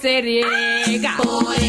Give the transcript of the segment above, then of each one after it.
serega. Boy.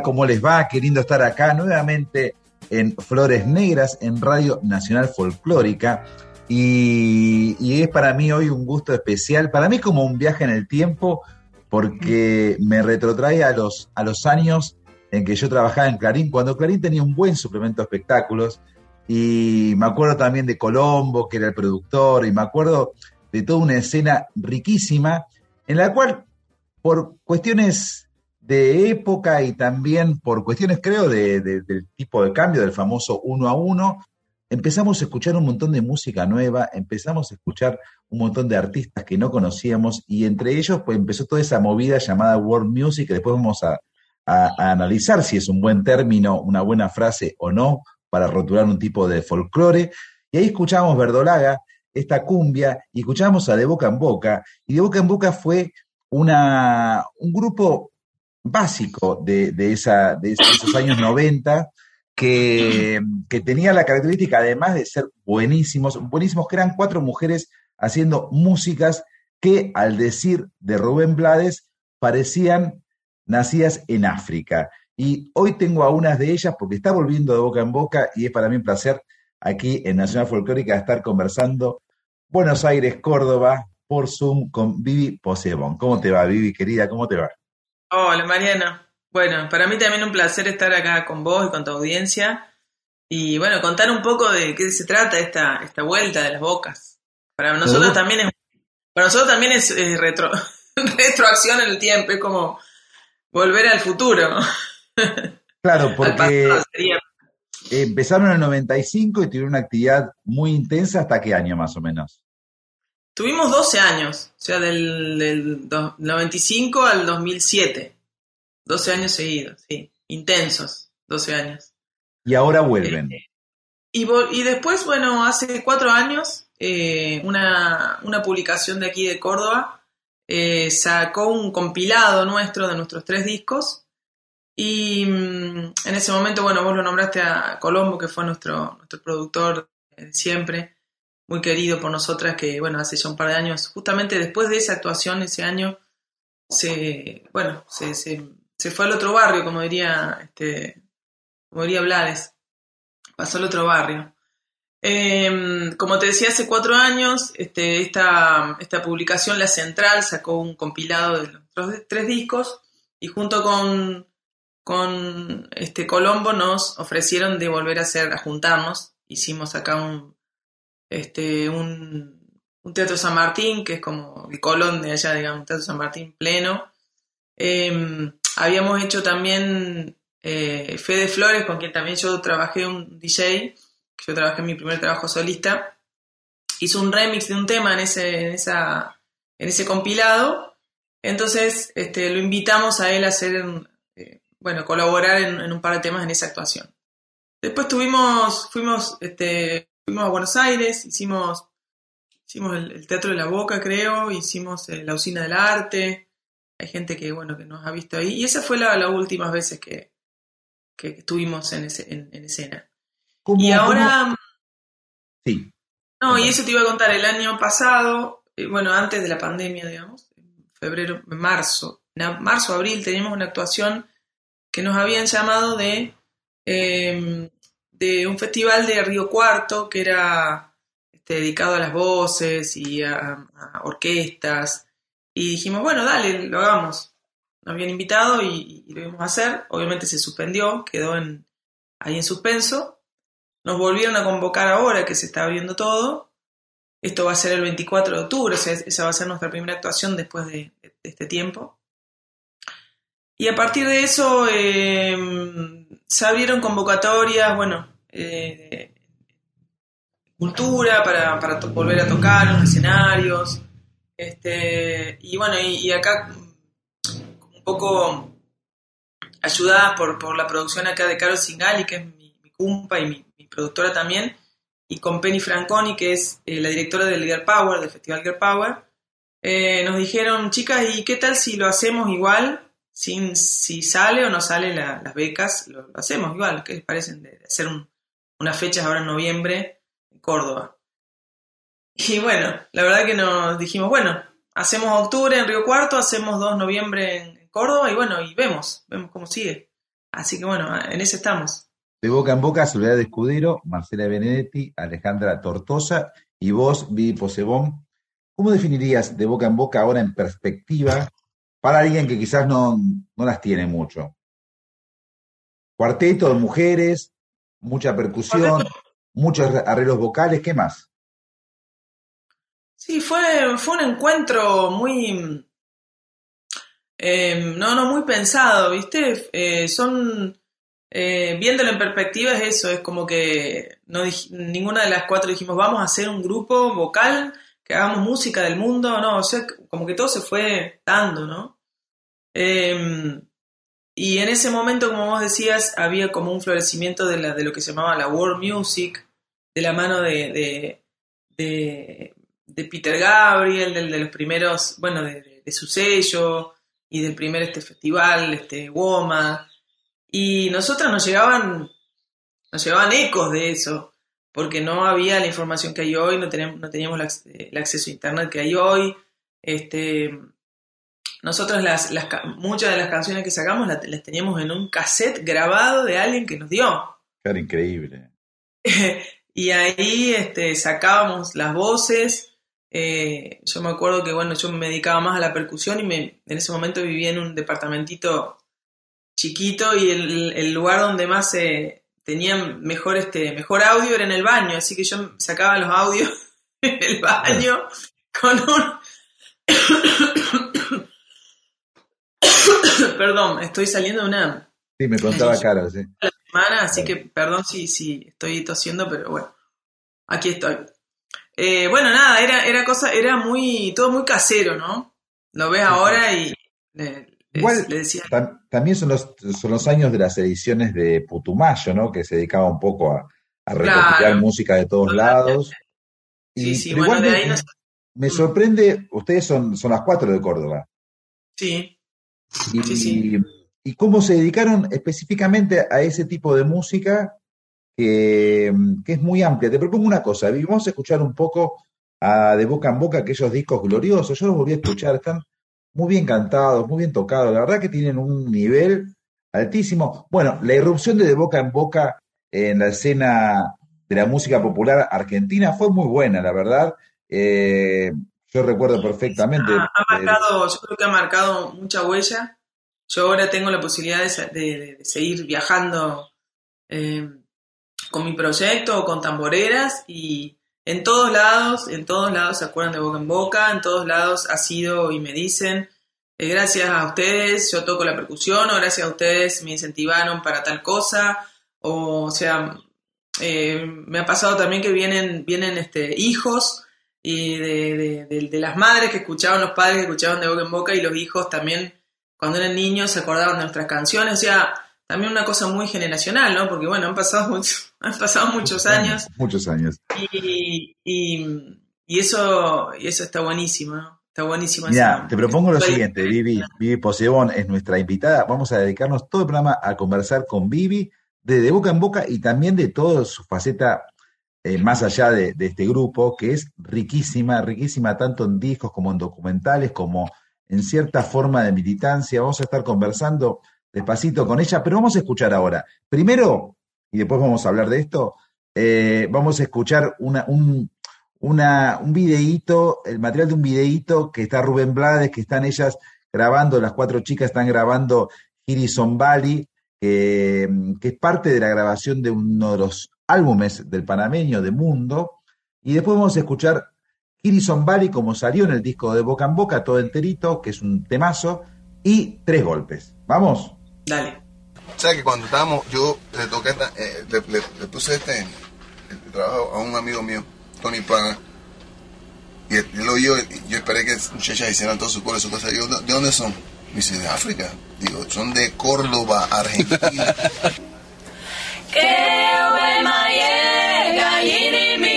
¿cómo les va? Qué lindo estar acá nuevamente en Flores Negras, en Radio Nacional Folclórica. Y, es para mí hoy un gusto especial, para mí como un viaje en el tiempo, porque me retrotrae a los, a los años en que yo trabajaba en Clarín, cuando Clarín tenía un buen suplemento de espectáculos, y me acuerdo también de Colombo, que era el productor, y me acuerdo de toda una escena riquísima, en la cual, por cuestiones de época y también por cuestiones, creo, de, de- del tipo de cambio, del famoso uno a uno, empezamos a escuchar un montón de música nueva, empezamos a escuchar un montón de artistas que no conocíamos y entre ellos pues empezó toda esa movida llamada world music, que después vamos a, a- a analizar si es un buen término, una buena frase o no para rotular un tipo de folclore. Y ahí escuchamos Verdolaga, esta cumbia, y escuchamos a De Boca en Boca, y De Boca en Boca fue una, un grupo básico de, esos años 90 que, que tenía la característica, además de ser buenísimos, buenísimos que eran cuatro mujeres haciendo músicas que, al decir de Rubén Blades, parecían nacidas en África. Y hoy tengo a unas de ellas porque está volviendo de boca en boca y es para mí un placer aquí en Nacional Folclórica estar conversando Buenos Aires, Córdoba, por Zoom con Vivi Posebón. ¿Cómo te va, Vivi, querida? ¿Cómo te va? Hola Mariana. Bueno, para mí también un placer estar acá con vos y con tu audiencia. Y bueno, contar un poco de qué se trata esta, esta vuelta de las bocas. Para nosotros también es, para nosotros también es, es retro, retroacción en el tiempo, es como volver al futuro. Claro, porque empezaron en el 95 y tuvieron una actividad muy intensa. ¿Hasta qué año más o menos? Tuvimos 12 años, o sea, del, del do- 95 al 2007. 12 años seguidos, sí. Intensos, 12 años. Y ahora vuelven. Y, vo- y después, bueno, hace cuatro años, eh, una, una publicación de aquí de Córdoba eh, sacó un compilado nuestro de nuestros tres discos. Y mm, en ese momento, bueno, vos lo nombraste a Colombo, que fue nuestro, nuestro productor eh, siempre, muy querido por nosotras, que, bueno, hace ya un par de años, justamente después de esa actuación, ese año, se, bueno, se, se, se fue al otro barrio, como diría, este, como diría Blades pasó al otro barrio. Eh, como te decía, hace cuatro años, este, esta, esta publicación, La Central, sacó un compilado de los tres- tres discos y junto con, con este Colombo nos ofrecieron de volver a hacer, a juntarnos. Hicimos acá un, este, un, un Teatro San Martín, que es como el Colón de allá, digamos, un Teatro San Martín pleno. Eh, habíamos hecho también eh, Fede Flores, con quien también yo trabajé un DJ, que yo trabajé en mi primer trabajo solista, hizo un remix de un tema en ese, en esa, en ese compilado. Entonces este, lo invitamos a él a hacer, eh, bueno, colaborar en, en un par de temas en esa actuación. Después tuvimos, fuimos, este, fuimos a Buenos Aires, hicimos, hicimos el, el Teatro de la Boca, creo, hicimos eh, la Usina del Arte. Hay gente que, bueno, que nos ha visto ahí. Y esa fue la, las últimas veces que, que estuvimos en, ese, en, en escena. ¿Cómo- Y cómo- ahora, Sí, no, y eso te iba a contar, el año pasado, eh, bueno, antes de la pandemia, digamos, en febrero, en marzo, en marzo, abril, teníamos una actuación que nos habían llamado de, eh, un festival de Río Cuarto, que era este, dedicado a las voces y a, orquestas, y dijimos, bueno, dale, lo hagamos. Nos habían invitado y, lo íbamos a hacer, obviamente se suspendió, quedó en, ahí en suspenso, nos volvieron a convocar ahora que se está abriendo todo. Esto va a ser el 24 de octubre, o sea, esa va a ser nuestra primera actuación después de, este tiempo. Y a partir de eso eh, se abrieron convocatorias, bueno, eh, cultura para, para volver a tocar los escenarios. Este, y bueno, y, acá un poco ayudada por, por la producción acá de Carol Singali, que es mi, mi cumpa y mi, productora también, y con Penny Franconi, que es eh, la directora del Girl Power, del Festival Girl Power, eh, nos dijeron, chicas, ¿y qué tal si lo hacemos igual? Sin, si sale o no sale la- las becas, lo, hacemos igual. ¿Qué les parecen de hacer un- unas fechas ahora en noviembre en Córdoba? Y bueno, la verdad que nos dijimos, bueno, hacemos octubre en Río Cuarto, hacemos 2 de noviembre en, Córdoba y bueno, y vemos, vemos cómo sigue. Así que bueno, en eso estamos. de boca en boca, Soledad Escudero, Marcela Benedetti, Alejandra Tortosa y vos, Vivi Posebón, ¿cómo definirías de boca en boca ahora en perspectiva para alguien que quizás no, no las tiene mucho? Cuarteto de mujeres, mucha percusión, muchos arreglos vocales, ¿qué más? Sí, fue, fue un encuentro muy. eh, no, no, muy pensado, ¿viste? Eh, son. eh, viéndolo en perspectiva es eso, es como que no ninguna de las cuatro dijimos vamos a hacer un grupo vocal que hagamos música del mundo, no, o sea, como que todo se fue dando, ¿no? Y en ese momento, como vos decías, había como un florecimiento de, la, de lo que se llamaba la world music, de la mano de, de, Peter Gabriel, de, los primeros, bueno, de, su sello y del primer este festival, este WOMA. Y nosotros nos llegaban, nos llegaban ecos de eso, porque no había la información que hay hoy, no teníamos, no teníamos el acceso a internet que hay hoy. Este, nosotros las, las muchas de las canciones que sacamos las, las teníamos en un cassette grabado de alguien que nos dio. Claro, increíble. y ahí este, sacábamos las voces. eh, yo me acuerdo que bueno, yo me dedicaba más a la percusión y me, en ese momento vivía en un departamentito chiquito y el, el lugar donde más se tenía mejor, este, mejor audio era en el baño, así que yo sacaba los audios en el baño con un... Perdón, estoy saliendo de una Sí, me contaba Sí. Sí. semana, así que perdón si, si estoy tosiendo, pero bueno, aquí estoy. Eh, bueno, nada, era, era cosa, era muy, todo muy casero, ¿no? Lo ves ahora y Igual- le decía, Tam- También son los, son los años de las ediciones de Putumayo, ¿no? Que se dedicaba un poco a, a recopilar Claro. música de todos lados. sí, Y- sí, bueno, igual de me, ahí nos, me sorprende, ustedes son, son las cuatro de Córdoba. sí, Y, Sí, sí. y cómo se dedicaron específicamente a ese tipo de música que, que es muy amplia. Te propongo una cosa, vamos a escuchar un poco a De Boca en Boca aquellos discos gloriosos. Yo los volví a escuchar, están muy bien cantados, muy bien tocados. La verdad que tienen un nivel altísimo. Bueno, la irrupción de De Boca en Boca en la escena de la música popular argentina fue muy buena, la verdad. Eh, yo recuerdo perfectamente. ha, ha marcado, yo creo que ha marcado mucha huella. Yo ahora tengo la posibilidad de, se- de- de- de seguir viajando eh, con mi proyecto o con tamboreras y en todos lados, en todos lados se acuerdan de boca en boca, en todos lados ha sido y me dicen, eh, gracias a ustedes yo toco la percusión o gracias a ustedes me incentivaron para tal cosa, o, o sea, eh, me ha pasado también que vienen, vienen este, hijos y de, de- de- de las madres que escuchaban, los padres que escuchaban de boca en boca y los hijos también cuando eran niños se acordaban de nuestras canciones, o sea, también una cosa muy generacional, ¿no? Porque bueno, han pasado, mucho- han pasado muchos años Muchos años. y, y, y eso, y eso está buenísimo, ¿no? Está buenísimo. Mira, te propongo lo siguiente, Vivi. Vivi Posebón es nuestra invitada. Vamos a dedicarnos todo el programa a conversar con Vivi de, de boca en boca y también de toda su faceta eh, más allá de, este grupo, que es riquísima, riquísima tanto en discos como en documentales, como en cierta forma de militancia. Vamos a estar conversando despacito con ella, pero vamos a escuchar ahora. Primero, y después vamos a hablar de esto, eh, vamos a escuchar un, un videíto, el material de un videíto que está Rubén Blades, que están ellas grabando, las cuatro chicas están grabando Hirison Valley, que es parte de la grabación de uno de los álbumes del panameño de Mundo. Y después vamos a escuchar Hirison Valley, como salió en el disco de Boca en Boca, todo enterito, que es un temazo, y tres golpes. ¿Vamos? Dale. ¿Sabes que cuando estábamos, yo le toqué, esta- eh, le, le- le puse este el trabajo a un amigo mío, Tony Plaga, y él, él lo oyó, y yo esperé que muchachas hicieran todo su coro y su cosa. Y yo, ¿de dónde son? Me dice, de África. Digo, son de Córdoba, Argentina. Que o emaye gallini mi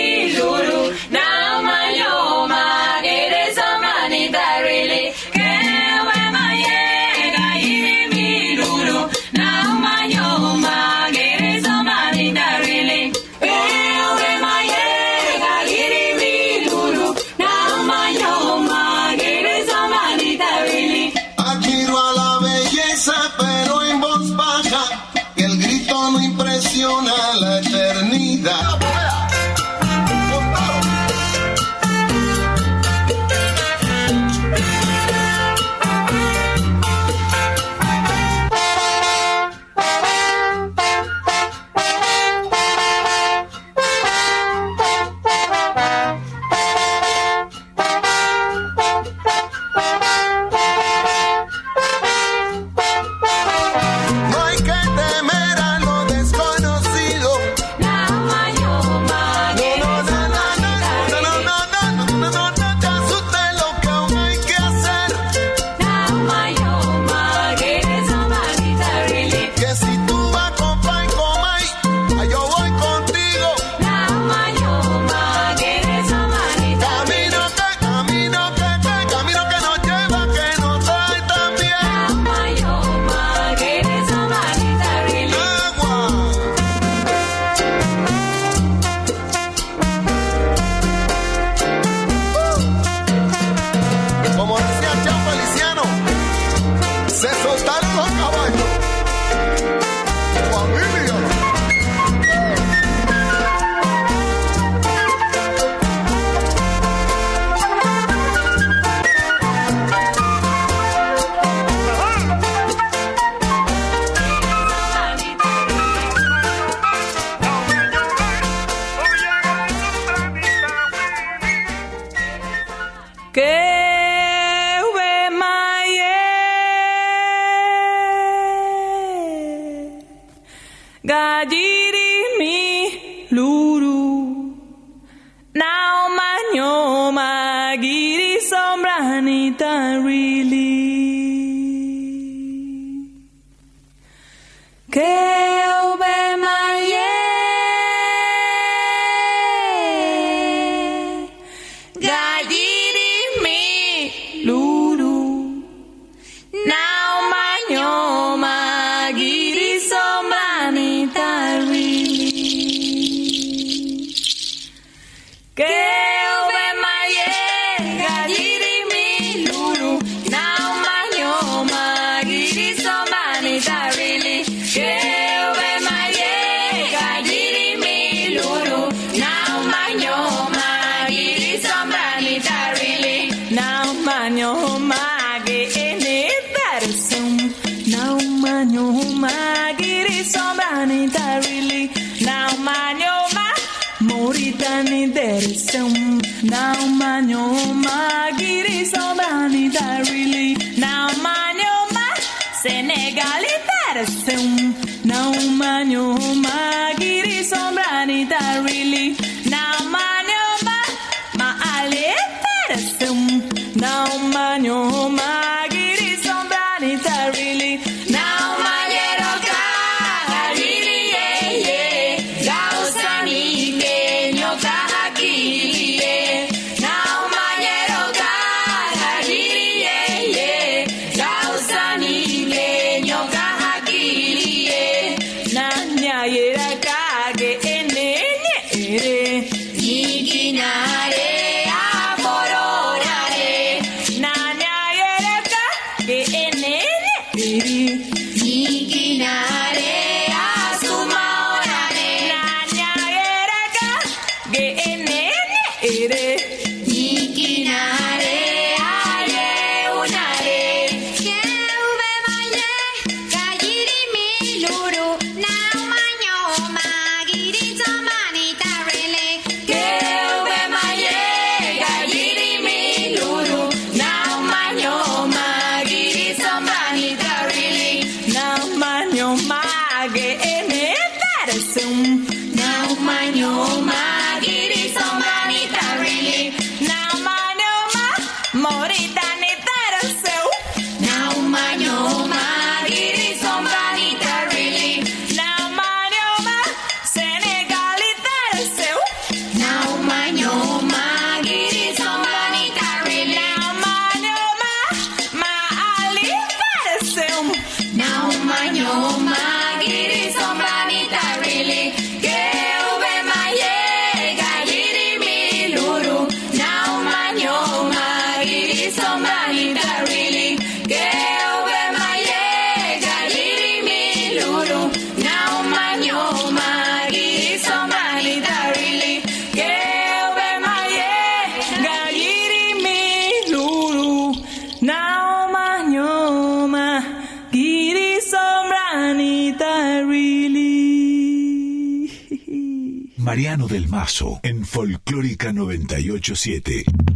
987.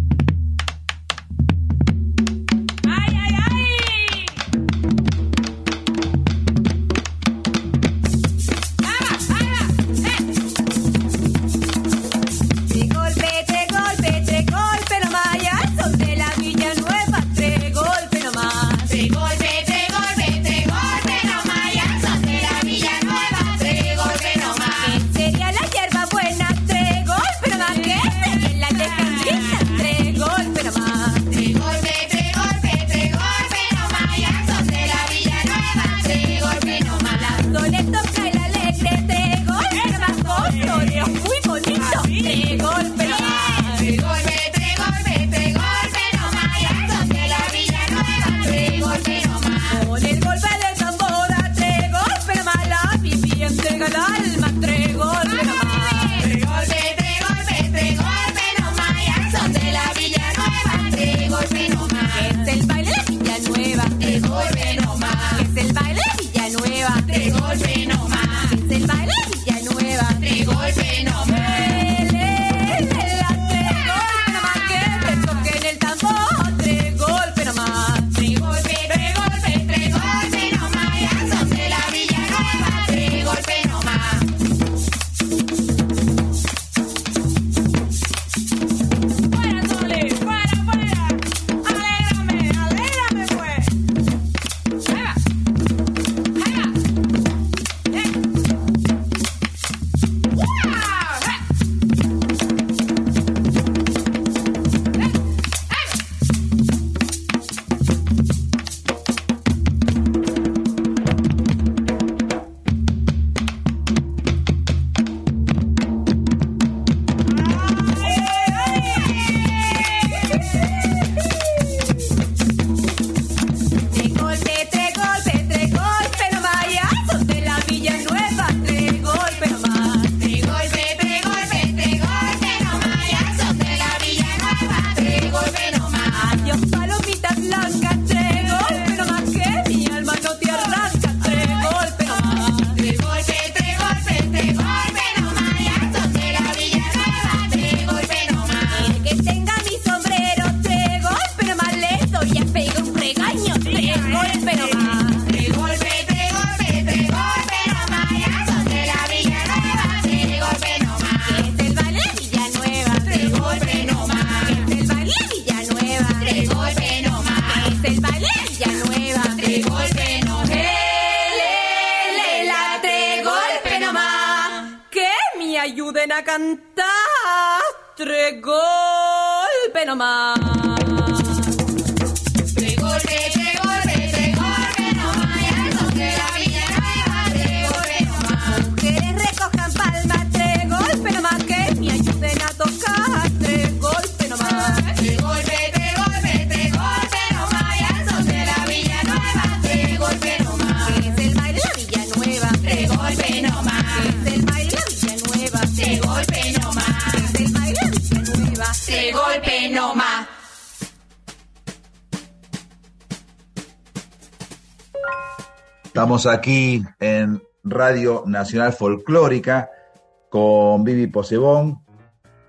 Aquí en Radio Nacional Folclórica con Vivi Posebón.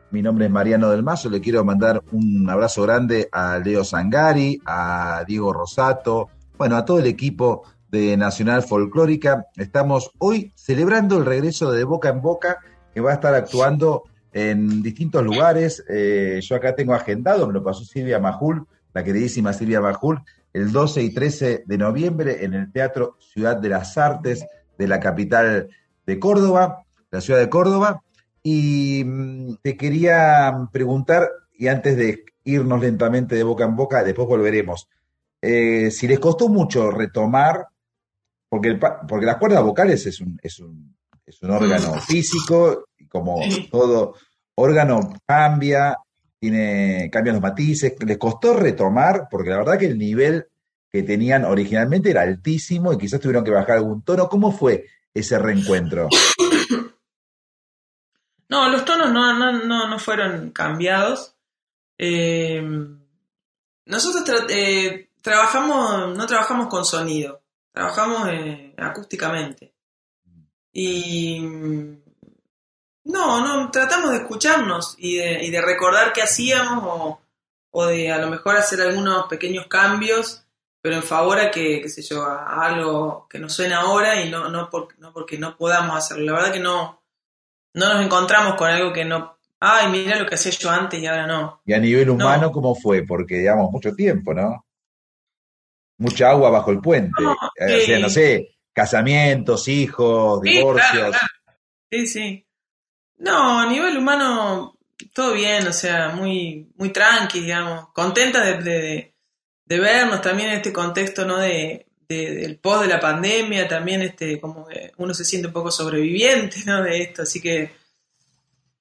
Mi nombre es Mariano del Mazo. Le quiero mandar un abrazo grande a Leo Zangari, a Diego Rosato, bueno, a todo el equipo de Nacional Folclórica. Estamos hoy celebrando el regreso de Boca en Boca, que va a estar actuando en distintos lugares. Eh, yo acá tengo agendado, me lo pasó Silvia Majul, la queridísima Silvia Majul, el 12 y 13 de noviembre en el Teatro Ciudad de las Artes de la capital de Córdoba, la ciudad de Córdoba. Y mm, te quería preguntar, y antes de irnos lentamente de boca en boca, después volveremos, eh, si les costó mucho retomar, porque, el porque las cuerdas vocales es un, es un, es un órgano físico, y como todo órgano cambia, tiene, cambian los matices, les costó retomar, porque la verdad que el nivel que tenían originalmente era altísimo y quizás tuvieron que bajar algún tono. ¿Cómo fue ese reencuentro? No, los tonos no, no, no, no fueron cambiados. Eh, nosotros eh, trabajamos, no trabajamos con sonido, trabajamos eh, acústicamente. Y no, no, tratamos de escucharnos y de, y de recordar qué hacíamos o, o de a lo mejor hacer algunos pequeños cambios, pero en favor a que, qué sé yo, a, algo que nos suena ahora y no, no, por- no porque no podamos hacerlo. La verdad que no, no nos encontramos con algo que no, ay, mira lo que hacía yo antes y ahora no. Y a nivel humano, ¿cómo fue? Porque, digamos, mucho tiempo, ¿no? Mucha agua bajo el puente. No, Eh, o sea, no sé, casamientos, hijos, Sí, divorcios. claro, claro. Sí, sí. No, a nivel humano, todo bien, o sea, muy, muy tranqui, digamos. Contenta de, de- vernos también en este contexto, ¿no? De, de- del post de la pandemia, también este, como que uno se siente un poco sobreviviente, ¿no? De esto, así que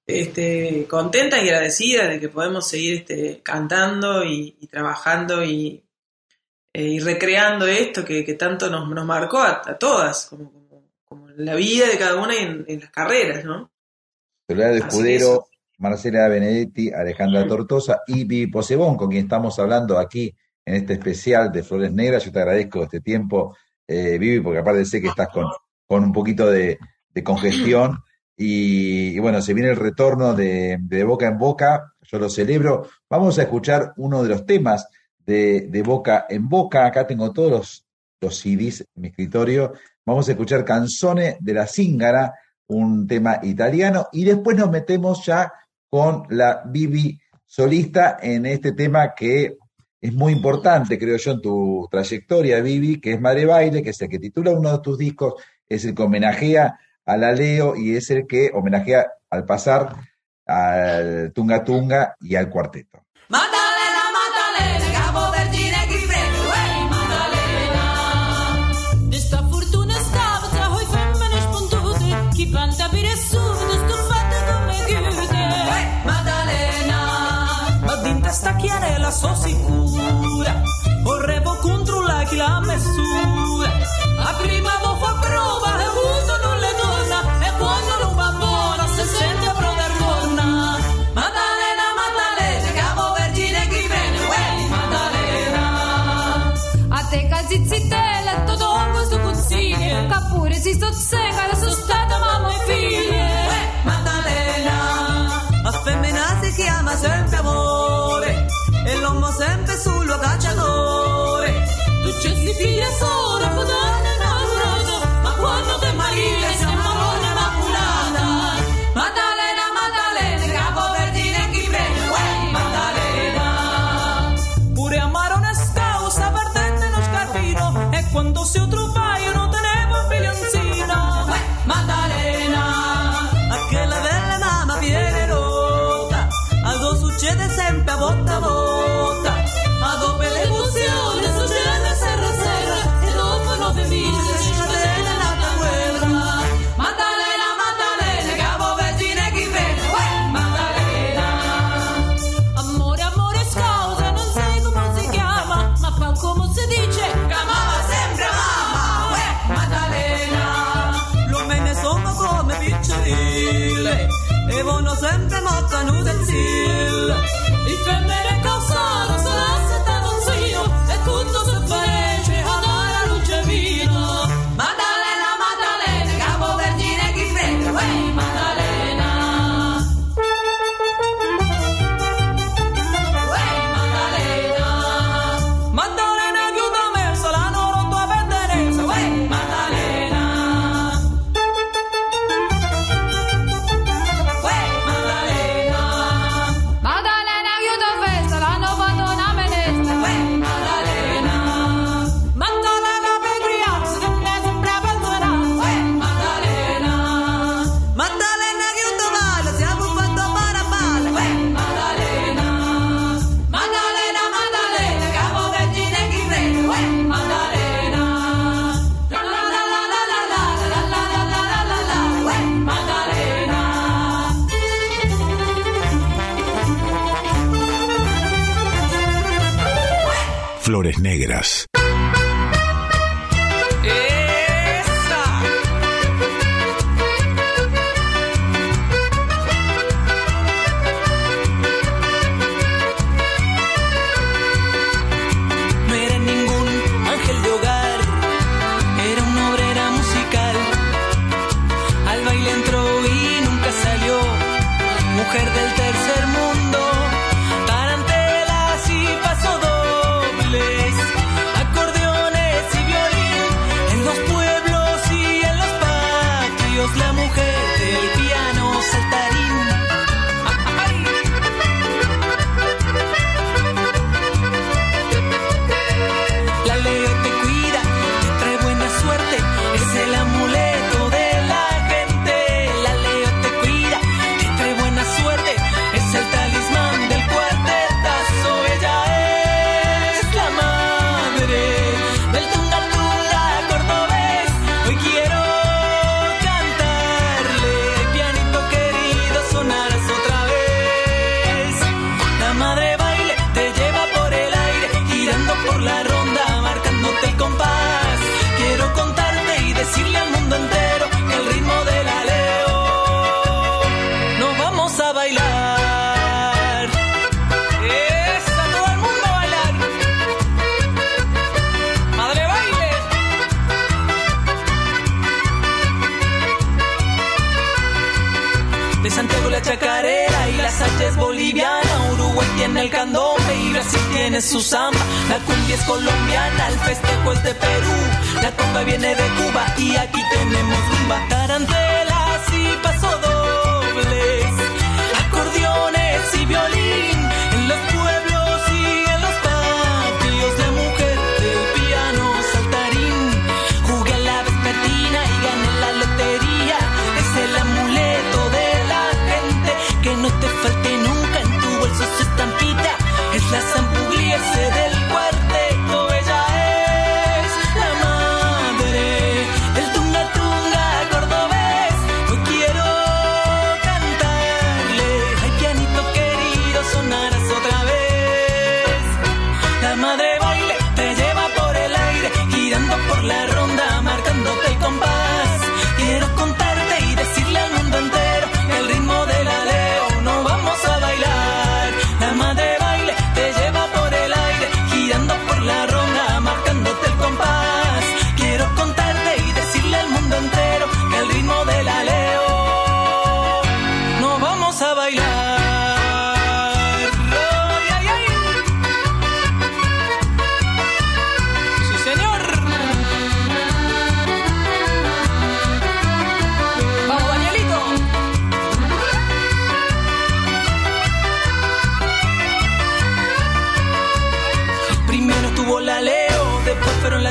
este, contenta y agradecida de que podemos seguir este, cantando y, trabajando y, eh, y recreando esto que, tanto nos, nos marcó a, a todas, como, como, como en la vida de cada una y en las carreras, ¿no? Soledad Escudero, Marcela Benedetti, Alejandra Tortosa y Vivi Posebón, con quien estamos hablando aquí en este especial de Flores Negras. Yo te agradezco este tiempo, eh, Vivi, porque aparte sé que estás con, con un poquito de, de congestión. Y, y bueno, se viene el retorno de, de Boca en Boca, yo lo celebro. Vamos a escuchar uno de los temas de, de Boca en Boca. Acá tengo todos los, los CDs en mi escritorio. Vamos a escuchar Canzone de la Zingara, un tema italiano, y después nos metemos ya con la Bibi solista en este tema que es muy importante, creo yo, en tu trayectoria, Bibi, que es Madre Baile, que es el que titula uno de tus discos, es el que homenajea a la Leo y es el que homenajea al pasar al Tunga Tunga y al cuarteto. Chiarella so sicura. Vorrevo controllare chi la messura A prima vo fa prova e uso non le torna E quando non va buona se sente a prova torna. Maddalena, Maddalena, capo vergine chi prende, uè, Maddalena. A te calzi zittella, tutto questo consiglio. Che pure si la sommo sempre sullo cacciatore. Tu cerchi figlia solo.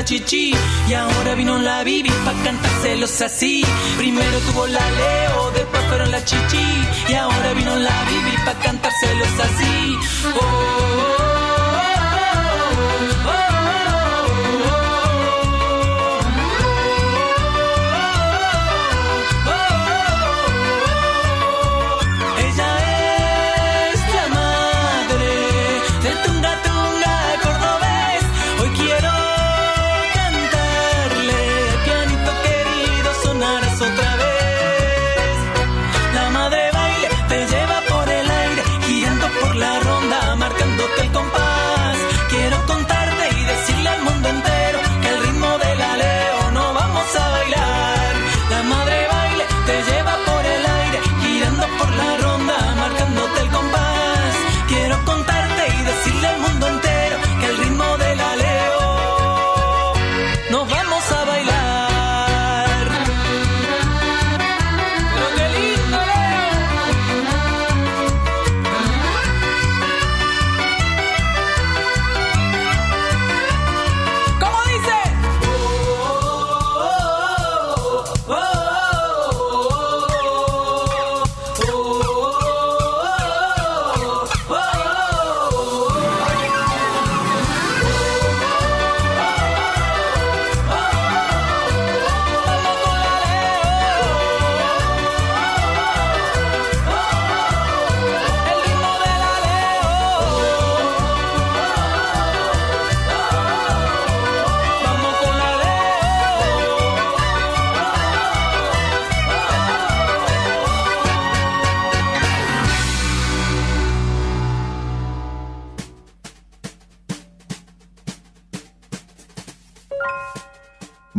chichi y ahora vino la bibi pa' cantárselos así. Primero tuvo la Leo, después fueron la chichi y ahora vino la bibi pa' cantárselos así. oh. oh, oh.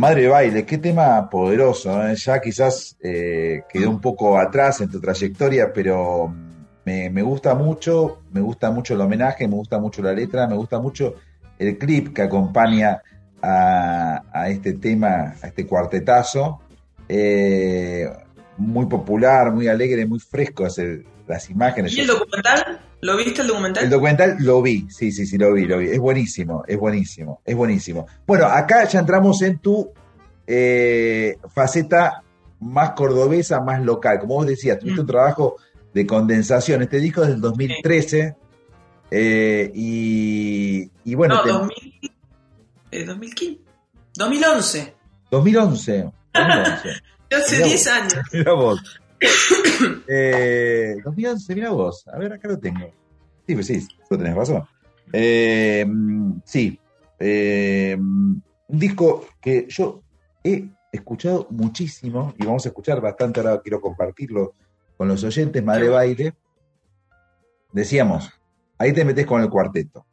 Madre baile, qué tema poderoso. ¿eh? Ya quizás eh, quedó un poco atrás en tu trayectoria, pero me, me gusta mucho, me gusta mucho el homenaje, me gusta mucho la letra, me gusta mucho el clip que acompaña a, a este tema, a este cuartetazo. Eh, muy popular, muy alegre, muy fresco hacer las imágenes. ¿Y el documental? ¿Lo viste el documental? El documental lo vi, sí, sí, sí, lo vi, lo vi. Es buenísimo, es buenísimo, es buenísimo. Bueno, acá ya entramos en tu eh, faceta más cordobesa, más local. Como vos decías, tuviste un trabajo de condensación. Este disco es del 2013. eh, y, y bueno, no, te- 2000, eh, 2015. 2011. 2011. 2011. Ya hace Mirá 10 vos. años. Mira vos. Eh, 2011, mira vos. A ver, acá lo tengo. Sí, pues sí, tú tenés razón. Eh, sí. eh, un disco que yo he escuchado muchísimo y vamos a escuchar bastante. Ahora quiero compartirlo con los oyentes. Madre Baile. Decíamos, ahí te metes con el cuarteto.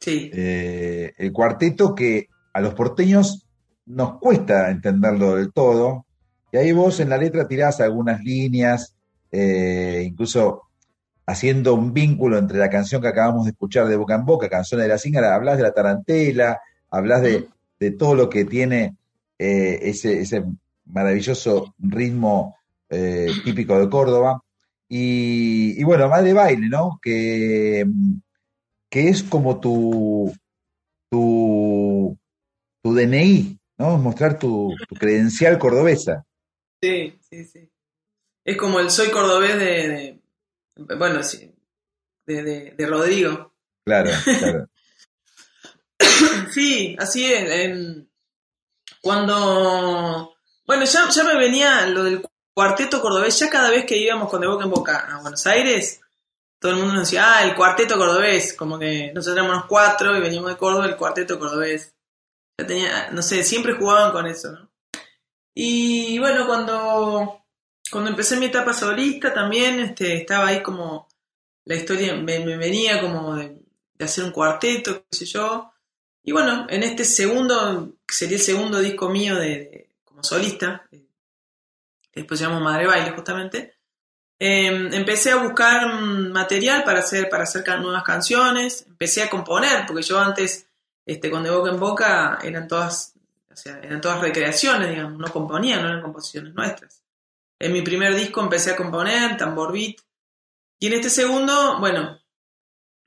Sí. Eh, el cuarteto que a los porteños nos cuesta entenderlo del todo. Y ahí vos en la letra tirás algunas líneas, eh, incluso haciendo un vínculo entre la canción que acabamos de escuchar de Boca en Boca, canción de la Cíngara, hablas de la tarantela, hablas de, de todo lo que tiene eh, ese, ese maravilloso ritmo eh, típico de Córdoba. Y, y bueno, más de baile, ¿no? Que, que es como tu, tu, tu DNI, ¿no? Mostrar tu, tu credencial cordobesa. Sí, sí, sí. Es como el soy cordobés de, de- bueno, sí, de, de, de Rodrigo. Claro, claro. Sí, así es. cuando, bueno, ya, ya me venía lo del cuarteto cordobés, ya cada vez que íbamos con de boca en boca a Buenos Aires, todo el mundo nos decía, ah, el cuarteto cordobés, como que nosotros éramos cuatro y veníamos de Córdoba, el cuarteto cordobés. Ya tenía, no sé, siempre jugaban con eso, ¿no? Y bueno, cuando, cuando empecé mi etapa solista también, este, estaba ahí como, la historia me, venía como de, hacer un cuarteto, qué sé yo. Y bueno, en este segundo, que sería el segundo disco mío de, como solista, eh, que después se llama Madre Baile justamente, eh, empecé a buscar material para hacer, para hacer nuevas canciones, empecé a componer, porque yo antes, este, con De Boca en Boca, eran todas, sea, eran todas recreaciones, digamos, no componía, no eran composiciones nuestras. En mi primer disco empecé a componer, tambor beat, y en este segundo, bueno,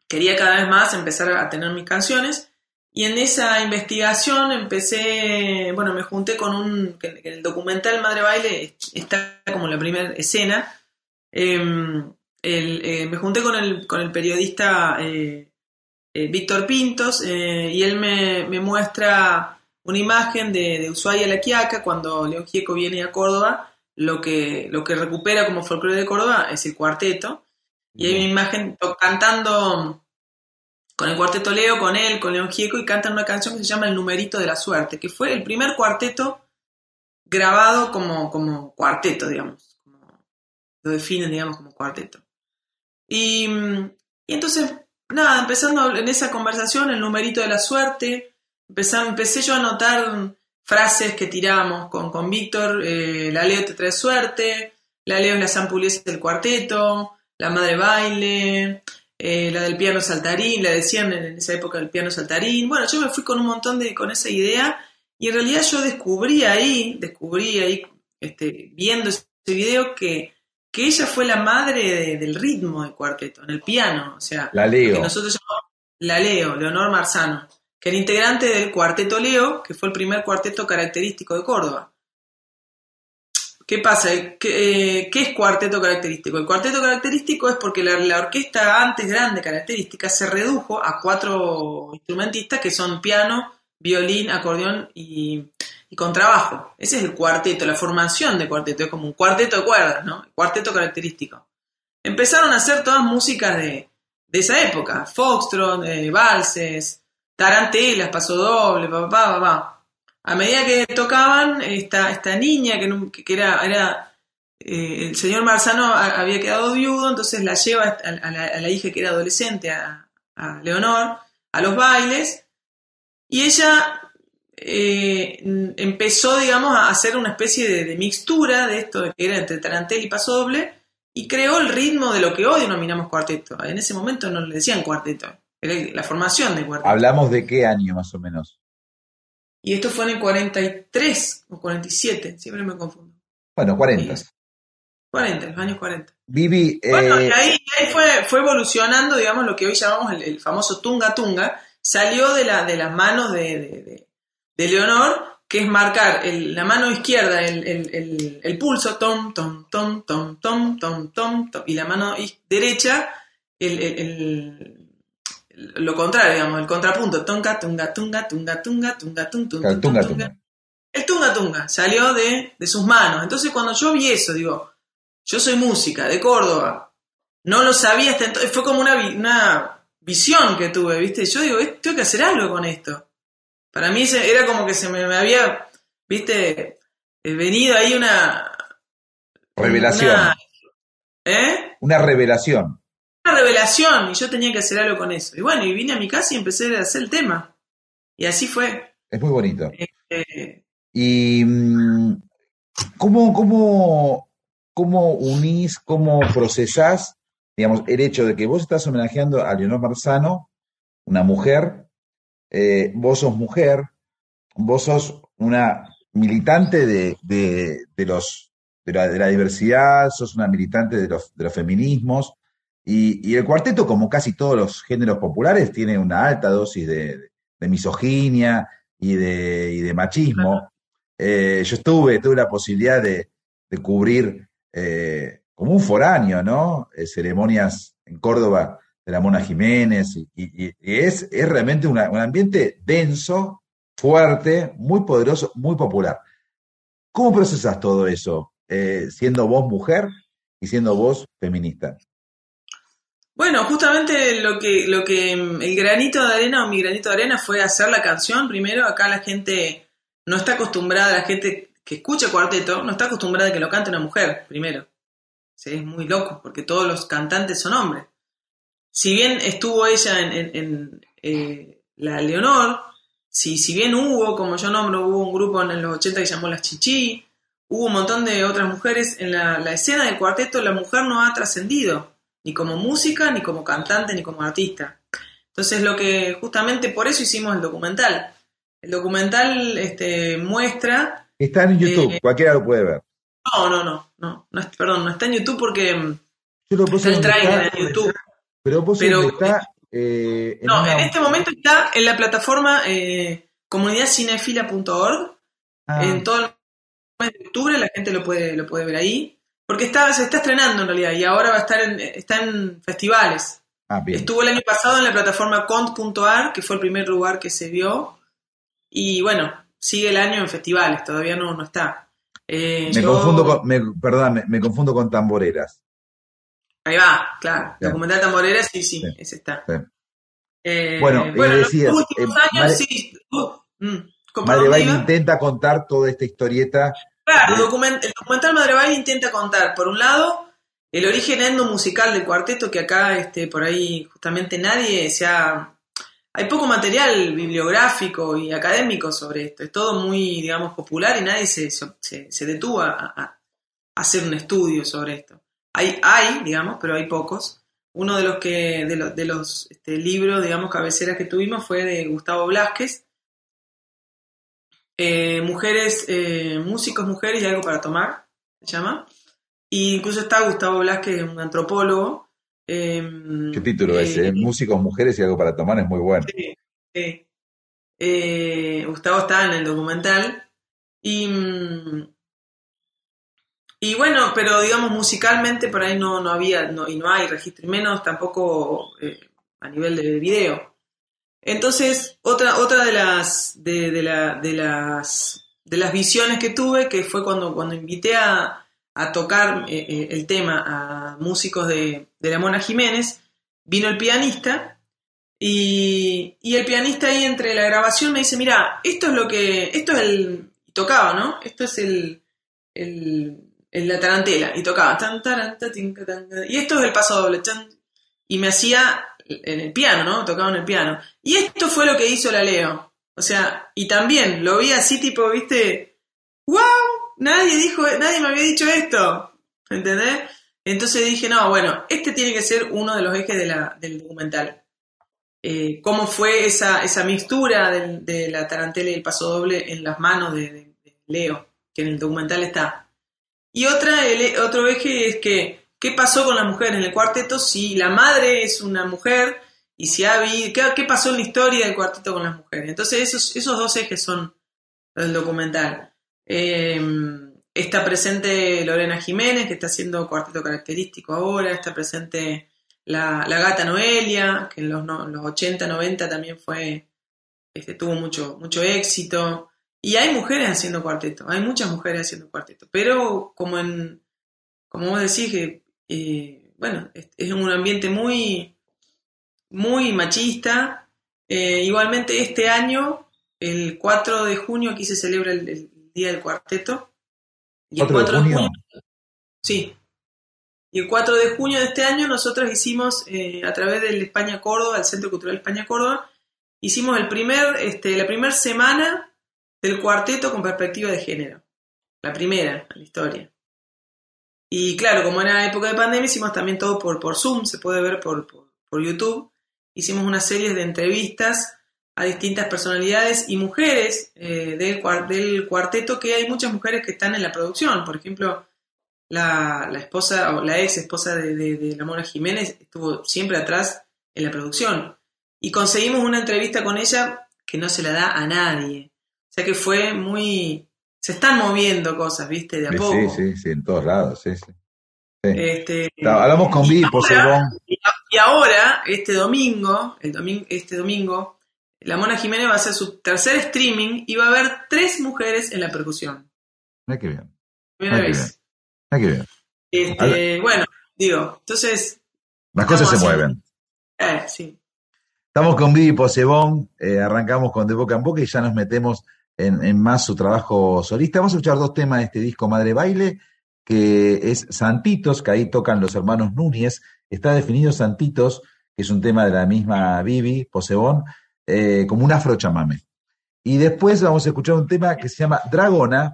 quería cada vez más empezar a tener mis canciones, y en esa investigación empecé, bueno, me junté con un, que el documental Madre Baile está como la primera escena, Em, eh, me junté con el, con el periodista eh, eh, Víctor Pintos y él me, me muestra una imagen de, de Ushuaia La Quiaca cuando León Gieco viene a Córdoba. Lo que, lo que recupera como folclore de Córdoba es el cuarteto. Y hay una imagen cantando con el cuarteto Leo, con él, con León Gieco, y cantan una canción que se llama El Numerito de la Suerte, que fue el primer cuarteto grabado como, como cuarteto, digamos. Como, lo definen, digamos, como cuarteto. Y, y entonces, nada, empezando en esa conversación, el numerito de la suerte, empecé yo a anotar frases que tiramos con, con Víctor, eh, la Leo te trae suerte, la Leo es la Sampuliesa del cuarteto, la madre baile, eh, la del piano saltarín, la decían en esa época del piano saltarín. Bueno, yo me fui con un montón de, con esa idea y en realidad yo descubrí ahí, descubrí ahí, este, viendo ese video que, que ella fue la madre de- del ritmo del cuarteto, en el piano, o sea, La Leo. que nosotros llamamos la Leo, Leonor Marzano, que era integrante del cuarteto Leo, que fue el primer cuarteto característico de Córdoba. ¿Qué pasa? ¿Qué, eh, qué es cuarteto característico? El cuarteto característico es porque la, la orquesta antes grande característica se redujo a cuatro instrumentistas que son piano, violín, acordeón y, contrabajo. Ese es el cuarteto, la formación de cuarteto, es como un cuarteto de cuerdas, ¿no? Cuarteto característico. Empezaron a hacer todas músicas de, de esa época, foxtrot, eh, valses, tarantelas, paso doble, papá, papá. A medida que tocaban, esta, esta niña que, era, eh, el señor Marzano había quedado viudo, entonces la lleva a, la, hija que era adolescente, a, Leonor, a los bailes, y ella eh, empezó, digamos, a hacer una especie de, de mixtura de esto que era entre tarantel y pasodoble y creó el ritmo de lo que hoy denominamos cuarteto. En ese momento no le decían cuarteto, la formación de cuarteto. ¿Hablamos de qué año más o menos? Y esto fue en el 43 o 47, siempre me confundo. Bueno, 40. 40, los años 40. Vivi, eh, Bueno, y ahí, y ahí fue, fue evolucionando, digamos, lo que hoy llamamos el, el famoso tunga tunga, salió de, la, de las manos de, de, de- de Leonor, que es marcar el- la mano izquierda, el, el- el- pulso, tom, tom, tom, tom, tom, tom, tom, tom, y la mano derecha, el- lo contrario, digamos, el contrapunto, tonga, tunga, tunga, tunga, tunga, tunga, tung, tung, claro, tung, tunga, tunga. tunga. El tunga tunga salió de, de sus manos. Entonces cuando yo vi eso, digo, yo soy música de Córdoba. No lo sabía hasta entonces. Fue como una, una visión que tuve, ¿viste? Yo digo, "Eh, tengo que hacer algo con esto. Para mí era como que se me, me había, ¿viste? Eh, venido ahí una... Revelación. Una, ¿Eh? Una revelación. Una revelación y yo tenía que hacer algo con eso. Y bueno, y vine a mi casa y empecé a hacer el tema. Y así fue. Es muy bonito. Eh, ¿Y mm, cómo, cómo, cómo unís, cómo procesás, digamos, el hecho de que vos estás homenajeando a Leonor Marzano, una mujer, eh, vos sos mujer, vos sos una militante de, de- de los, de, la, de la diversidad, sos una militante de los, de los feminismos, y, y el cuarteto, como casi todos los géneros populares, tiene una alta dosis de, de misoginia y de, y de machismo. Eh, yo estuve, tuve la posibilidad de, de cubrir eh, como un foráneo, ¿no? Eh, ceremonias en Córdoba de la Mona Jiménez, y, es, es realmente una- un ambiente denso, fuerte, muy poderoso, muy popular. ¿Cómo procesas todo eso, siendo vos mujer y siendo vos feminista? Bueno, justamente lo que, lo que mm, el granito de arena o mi granito de arena fue hacer la canción. Primero, acá la gente no está acostumbrada, la gente que escucha cuarteto, no está acostumbrada a que lo cante una mujer, primero. Sí, es muy loco, porque todos los cantantes son hombres. Si bien estuvo ella en, eh, la Leonor, si, si bien hubo, como yo nombro, hubo un grupo en los 80 que llamó Las Chichi, hubo un montón de otras mujeres, en la escena del cuarteto la mujer no ha trascendido, ni como música, ni como cantante, ni como artista. Entonces lo que justamente por eso hicimos el documental. El documental este, muestra... Está en YouTube, Eh, cualquiera lo puede ver. No, no, no, no, perdón, no está en YouTube porque mm, Yo lo puse está el donde trailer está, en YouTube. pero vos Pero- está eh, en No, una- en este momento está en la plataforma eh, comunidadcinefila.org. Ah, En todo el mes de octubre la gente lo puede, lo puede ver ahí. Porque está, se está estrenando en realidad y ahora va a estar en, está en festivales. ah, bien. Estuvo el año pasado en la plataforma cont.ar, que fue el primer lugar que se vio. Y bueno, sigue el año en festivales, todavía no, no está. Eh, Me yo- confundo con, me, perdón, me, me confundo con tamboreras. Ahí va, claro. Bien. Documental Tamborera, sí, sí, Sí. ese está. Sí. Eh, Bueno, en decías, los últimos eh, años Madre- sí. uh, mm, ¿por Madre Baile intenta contar toda esta historieta. Claro, el documental Madre Baile intenta contar, por un lado, el origen etnomusical del cuarteto, que acá este, por ahí justamente nadie se ha... Hay poco material bibliográfico y académico sobre esto, es todo muy, digamos, popular y nadie se, se, detuvo a, hacer un estudio sobre esto. Hay, hay, digamos, pero hay pocos. Uno de los que de los, de los este, libros, digamos, cabeceras que tuvimos fue de Gustavo Blasquez, eh, mujeres, eh, músicos, mujeres y algo para tomar, se llama. Y incluso está Gustavo Blasquez, un antropólogo. eh, ¿Qué título es? eh, eh? Músicos, mujeres y algo para tomar es muy bueno. Sí, sí. Gustavo está en el documental. Y, mm, y bueno, pero digamos musicalmente por ahí no, no había no, y no hay registro, y menos tampoco a nivel de video. Entonces, otra, otra de las de, de la- de las de las visiones que tuve, que fue cuando, cuando invité a, a tocar eh, eh, el tema a músicos de, de la Mona Jiménez, vino el pianista y, y el pianista ahí entre la grabación me dice, mira, esto es lo que, esto es el, tocaba, ¿no? Esto es el, el, la tarantela, y tocaba, tan, taran, ta, tin, ca, tan, y esto es el paso doble, y me hacía en el piano, ¿no? Tocaba en el piano. Y esto fue lo que hizo la Leo. O sea, y también lo vi así tipo, viste, wow, nadie dijo, nadie me había dicho esto, ¿entendés? Entonces dije, no, bueno, este tiene que ser uno de los ejes del documental. Eh, cómo fue esa, esa mixtura de, la tarantela y el paso doble en las manos de, Leo, que en el documental está. Y otra, otro eje es que, ¿qué pasó con la mujer en el cuarteto si la madre es una mujer y si ha habido, ¿qué, pasó en la historia del cuarteto con las mujeres? Entonces esos, esos dos ejes son del documental. Eh, está presente Lorena Jiménez, que está haciendo cuarteto característico ahora, está presente la, la gata Noelia, que en los, no- los 80, 90 también fue, este, tuvo mucho, mucho éxito. Y hay mujeres haciendo cuarteto, hay muchas mujeres haciendo cuarteto, pero como en, como vos decís, eh, bueno, es, es un ambiente muy, muy machista. Eh, igualmente este año, el 4 de junio, aquí se celebra el, el Día del Cuarteto. Y el 4 de junio. Sí. Y el 4 de junio de este año nosotros hicimos, eh, a través del España Córdoba, el Centro Cultural España Córdoba, hicimos el primer, este, la primera semana del cuarteto con perspectiva de género. La primera en la historia. Y claro, como era época de pandemia, hicimos también todo por, por Zoom, se puede ver por, por, por YouTube. Hicimos una serie de entrevistas a distintas personalidades y mujeres eh, del, cuar- del cuarteto, que hay muchas mujeres que están en la producción. Por ejemplo, la, la esposa o la ex esposa de, de, de la Mona Jiménez estuvo siempre atrás en la producción. Y conseguimos una entrevista con ella que no se la da a nadie. O sea que fue muy... Se están moviendo cosas, ¿viste? De a Sí, poco. sí, sí, sí, en todos lados, sí, sí. Sí. Este, Hablamos con Vivi Posebón. y, y ahora, este domingo, el domingo, este domingo, la Mona Jiménez va a hacer su tercer streaming y va a haber tres mujeres en la percusión. Mira qué bien. Primera vez. Mira qué bien. Este, bueno, digo, entonces, Las cosas se haciendo- mueven. eh, sí. Estamos con Vivi Posebón, eh, arrancamos con De Boca en Boca y ya nos metemos en, más su trabajo solista. Vamos a escuchar dos temas de este disco Madre Baile, que es Santitos, que ahí tocan los hermanos Núñez. Está definido Santitos, que es un tema de la misma Vivi Posebón, eh, como un afro chamame. Y después vamos a escuchar un tema que se llama Dragona,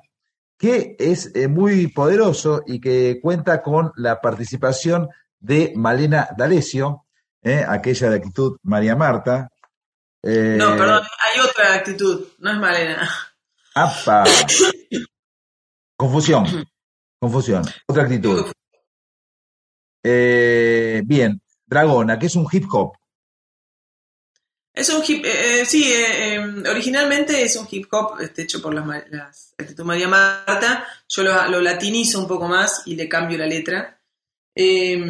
que es eh, muy poderoso y que cuenta con la participación de Malena D'Alessio, eh, aquella de actitud María Marta. Eh, No, perdón, hay otra actitud, no es Malena. apa. Confusión. Confusión. Otra actitud. Eh, bien, Dragona, que es un hip hop. Es un hip, eh, eh, sí, eh, eh, originalmente es un hip hop este, hecho por las, las Actitud María Marta. Yo lo, lo latinizo un poco más y le cambio la letra. Eh,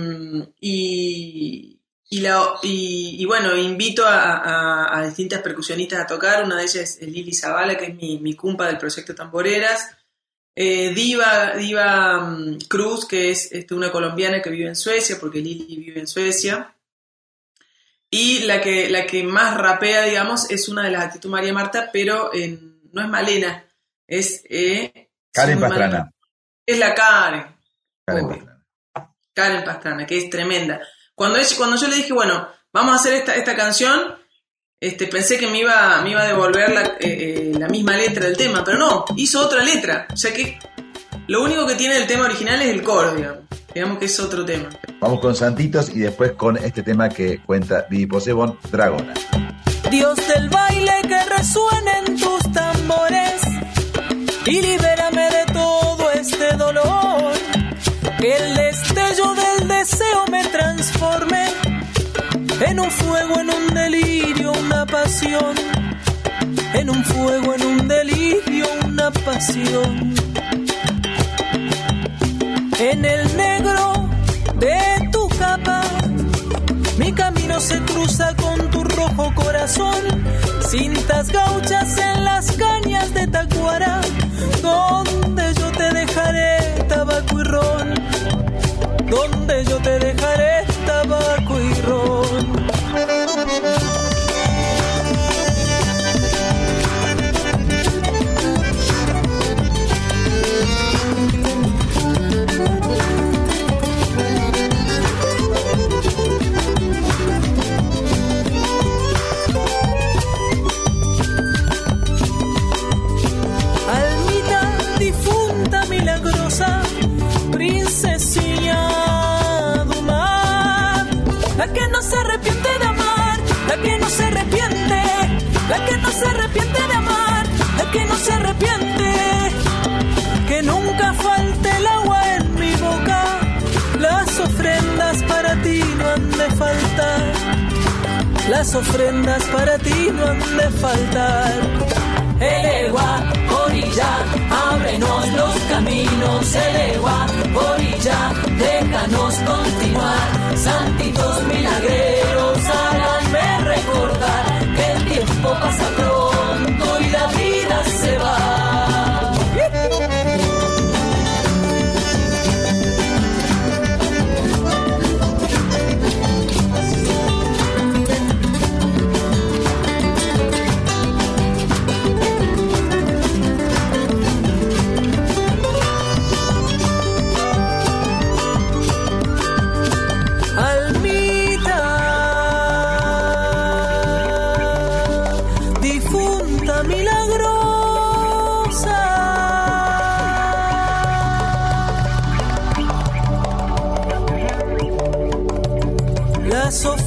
y, y, la- y- y bueno, invito a, a- a distintas percusionistas a tocar. Una de ellas es Lili Zavala, que es mi, mi cumpa del proyecto Tamboreras. Eh, Diva, Diva mm, Cruz, que es este, una colombiana que vive en Suecia, porque Lili vive en Suecia. Y la que, la que más rapea, digamos, es una de las actitud María Marta, pero no es Malena, es... eh, Karen Pastrana. Es la Karen. Karen. Pastrana. Karen Pastrana, que es tremenda. Cuando, ella- cuando yo le dije, bueno, vamos a hacer esta, esta canción, este, pensé que me iba, me iba a devolver la, eh, eh, la misma letra del tema, pero no, hizo otra letra. O sea que lo único que tiene del tema original es el coro, digamos. Digamos que es otro tema. Vamos con Santitos y después con este tema que cuenta Vivi Posebón, Dragona. Dios del baile que resuenen tus tambores y libérame de todo este dolor. Que el destello del deseo me transforme en un fuego, en un delirio, una pasión. En un fuego, en un delirio, una pasión. En el negro de tu capa mi camino se cruza con tu rojo corazón, cintas gauchas en las cañas de Tacuara, donde yo te dejaré tabaco y ron, donde yo te dejaré tabaco y ron. no se arrepiente de amar, el que no se arrepiente, que nunca falte el agua en mi boca, las ofrendas para ti no han de faltar, las ofrendas para ti no han de faltar. Elegua, orilla, ábrenos los caminos, Elegua, orilla, déjanos continuar. Santitos milagreros, háganme recordar vou passar pra abrazo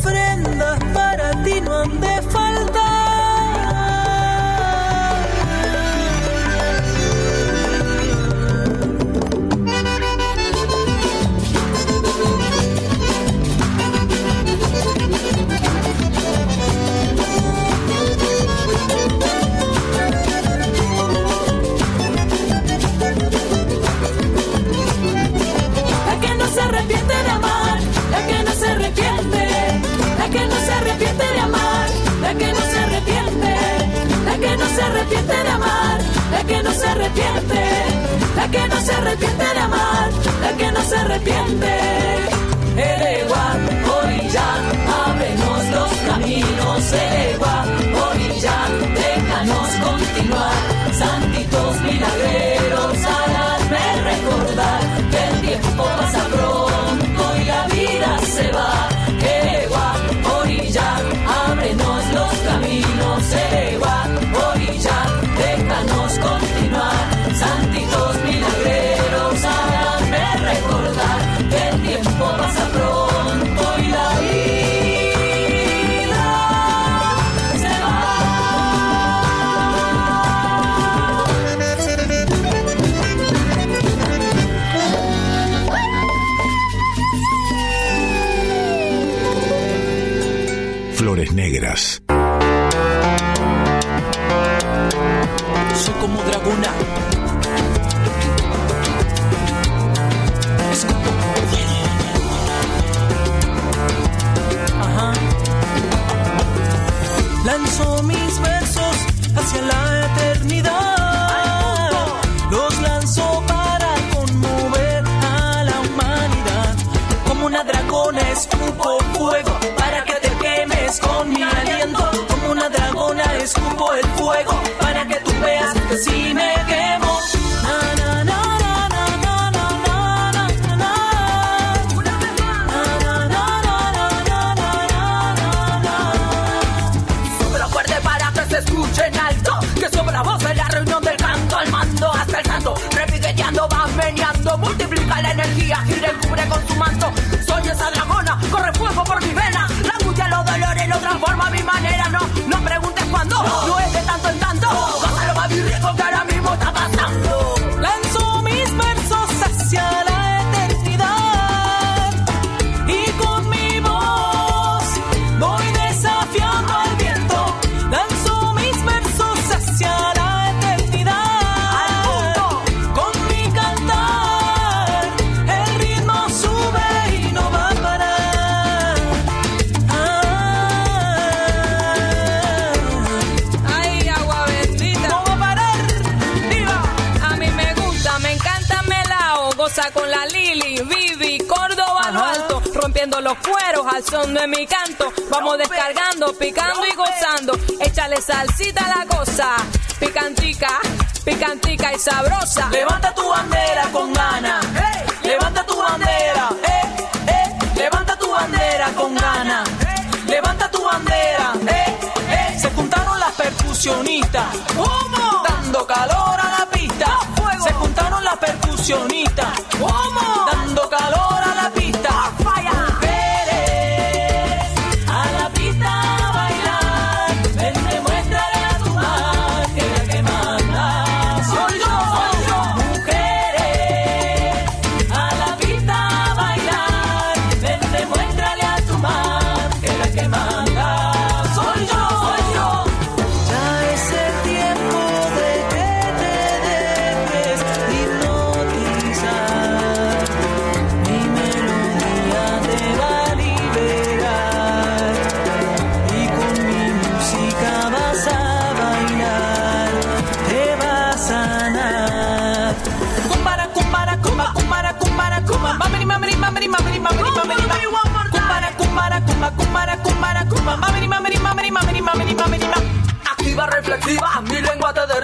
¿Cómo? Dando calor a la pista. Se juntaron las percusionistas.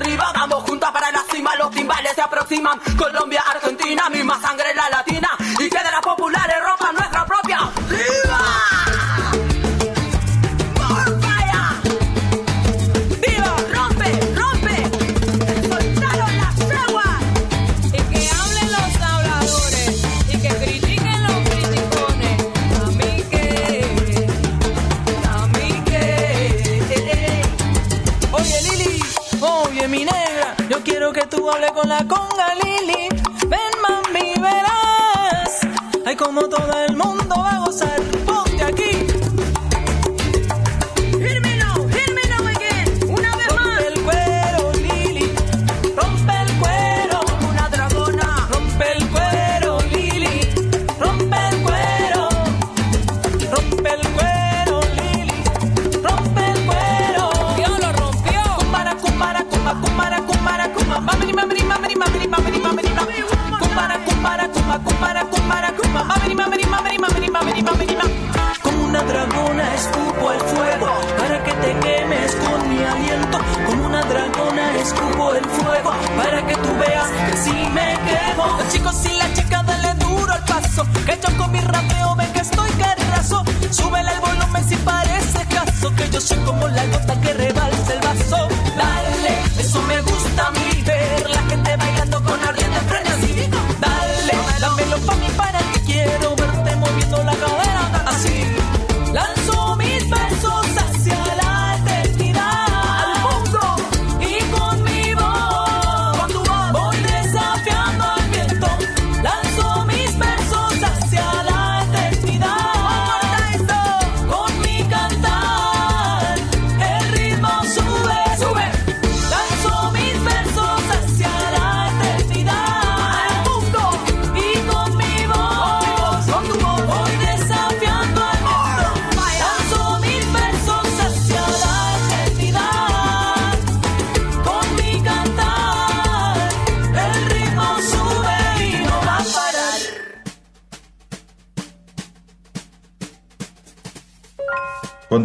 Derriba. Vamos juntas para la cima, los timbales se aproximan. Colombia, Argentina, misma todo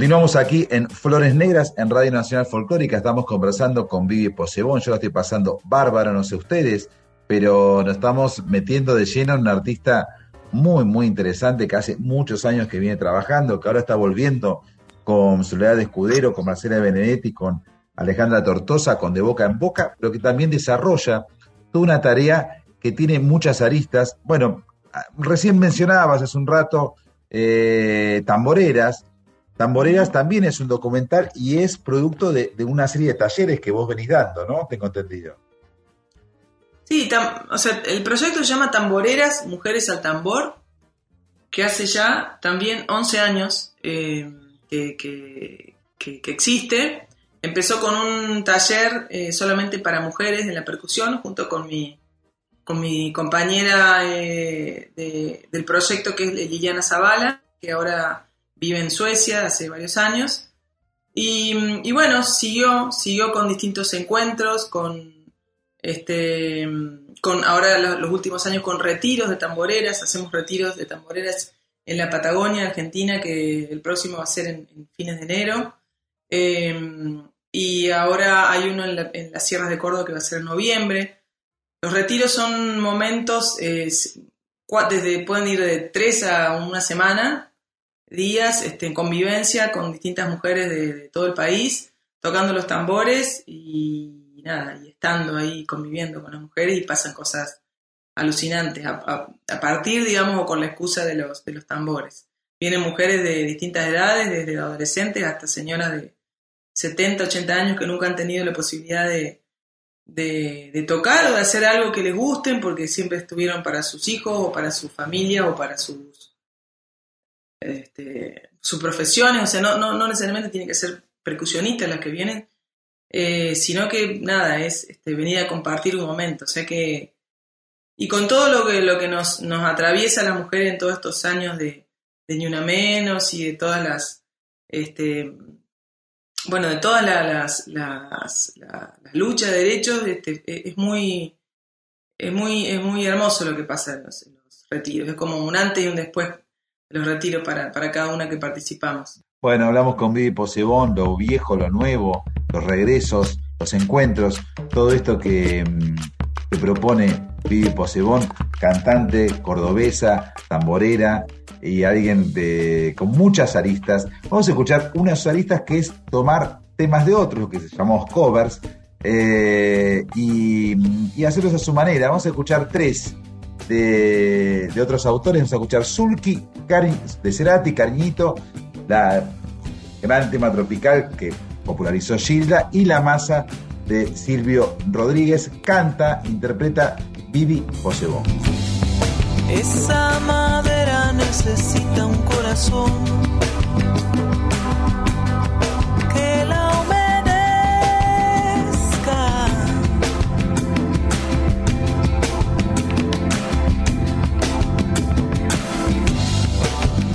Continuamos aquí en Flores Negras en Radio Nacional Folclórica. Estamos conversando con Vivi Posebón. Yo la estoy pasando bárbaro, no sé ustedes, pero nos estamos metiendo de lleno en un artista muy, muy interesante que hace muchos años que viene trabajando, que ahora está volviendo con Soledad de Escudero, con Marcela Benedetti, con Alejandra Tortosa, con De Boca en Boca, pero que también desarrolla toda una tarea que tiene muchas aristas. Bueno, recién mencionabas hace un rato eh, Tamboreras, Tamboreras también es un documental y es producto de, una serie de talleres que vos venís dando, ¿no? Tengo entendido. Sí, o sea, el proyecto se llama Tamboreras, Mujeres al Tambor, que hace ya también 11 años eh, que, existe. Empezó con un taller eh, solamente para mujeres en la percusión, junto con mi, con mi compañera eh, de- del proyecto, que es Liliana Zavala, que ahora vive en Suecia hace varios años. Y, y bueno, siguió, siguió con distintos encuentros, con este con ahora lo- los últimos años con retiros de tamboreras, hacemos retiros de tamboreras en la Patagonia, Argentina, que el próximo va a ser en, en fines de enero. Eh, y ahora hay uno en, la- en las sierras de Córdoba que va a ser en noviembre. Los retiros son momentos, eh, desde, pueden ir de tres a una semana, días este, en convivencia con distintas mujeres de, todo el país, tocando los tambores y nada, y estando ahí conviviendo con las mujeres y pasan cosas alucinantes a, a- a partir, digamos, o con la excusa de los, de los tambores. Vienen mujeres de distintas edades, desde adolescentes hasta señoras de 70, 80 años que nunca han tenido la posibilidad de, de, de tocar o de hacer algo que les gusten porque siempre estuvieron para sus hijos o para su familia o para sus este, sus profesiones, o sea, no, no, no necesariamente tienen que ser percusionistas las que vienen, eh, sino que nada, es este, venir a compartir un momento, o sea que, y con todo lo que, lo que nos, nos atraviesa la mujer en todos estos años de, de Ni Una Menos y de todas las, este, bueno, de todas la- las, las, la- las luchas de derechos, este, es muy, es muy, es muy hermoso lo que pasa en los, retiros. Es como un antes y un después de los retiros para, para cada una que participamos. Bueno, hablamos con Vivi Posebón, lo viejo, lo nuevo, los regresos, los encuentros, todo esto que, mm, que propone Vivi Posebón, cantante cordobesa, tamborera y alguien de, con muchas aristas. Vamos a escuchar unas aristas que es tomar temas de otros, que llamamos covers, eh, y, y hacerlos a su manera. Vamos a escuchar tres de, otros autores. Vamos a escuchar Sulky, Cari, de Cerati, Cariñito, la gran tema tropical que popularizó Gilda, y La Masa de Silvio Rodríguez. Canta, interpreta Vivi Posebón. Esa madera necesita un corazón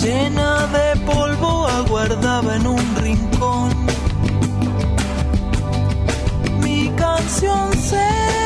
Llena de polvo aguardaba en un rincón mi canción seca.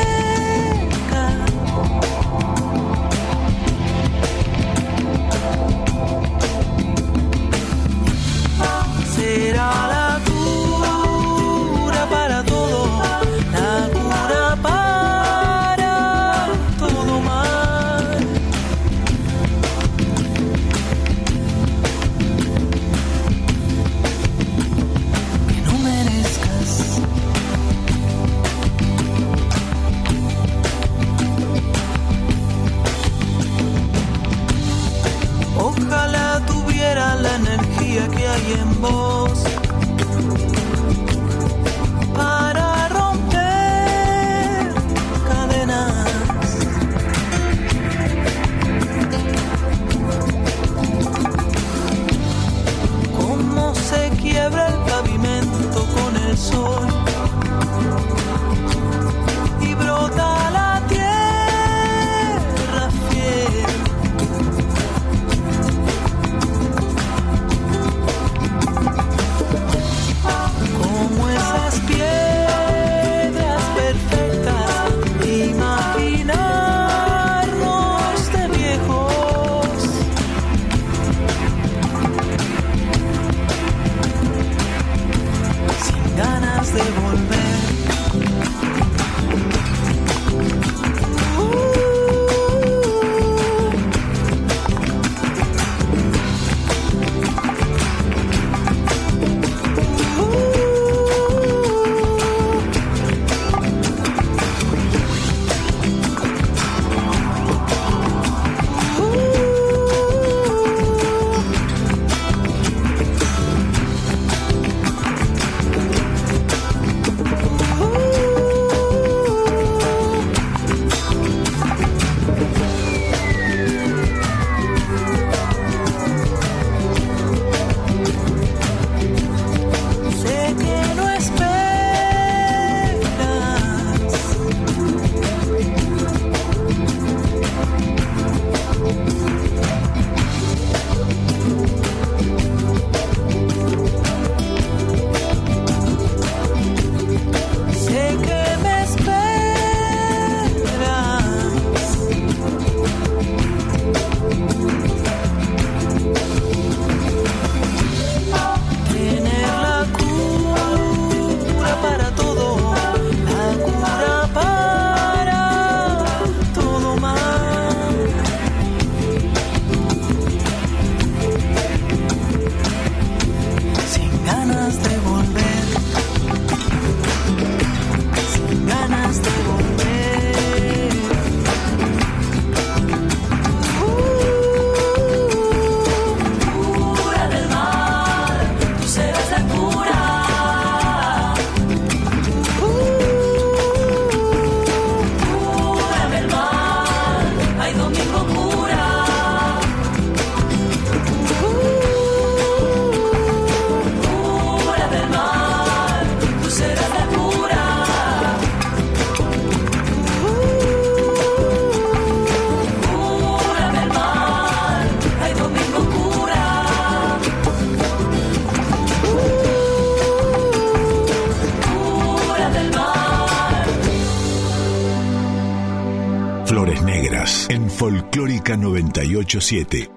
987.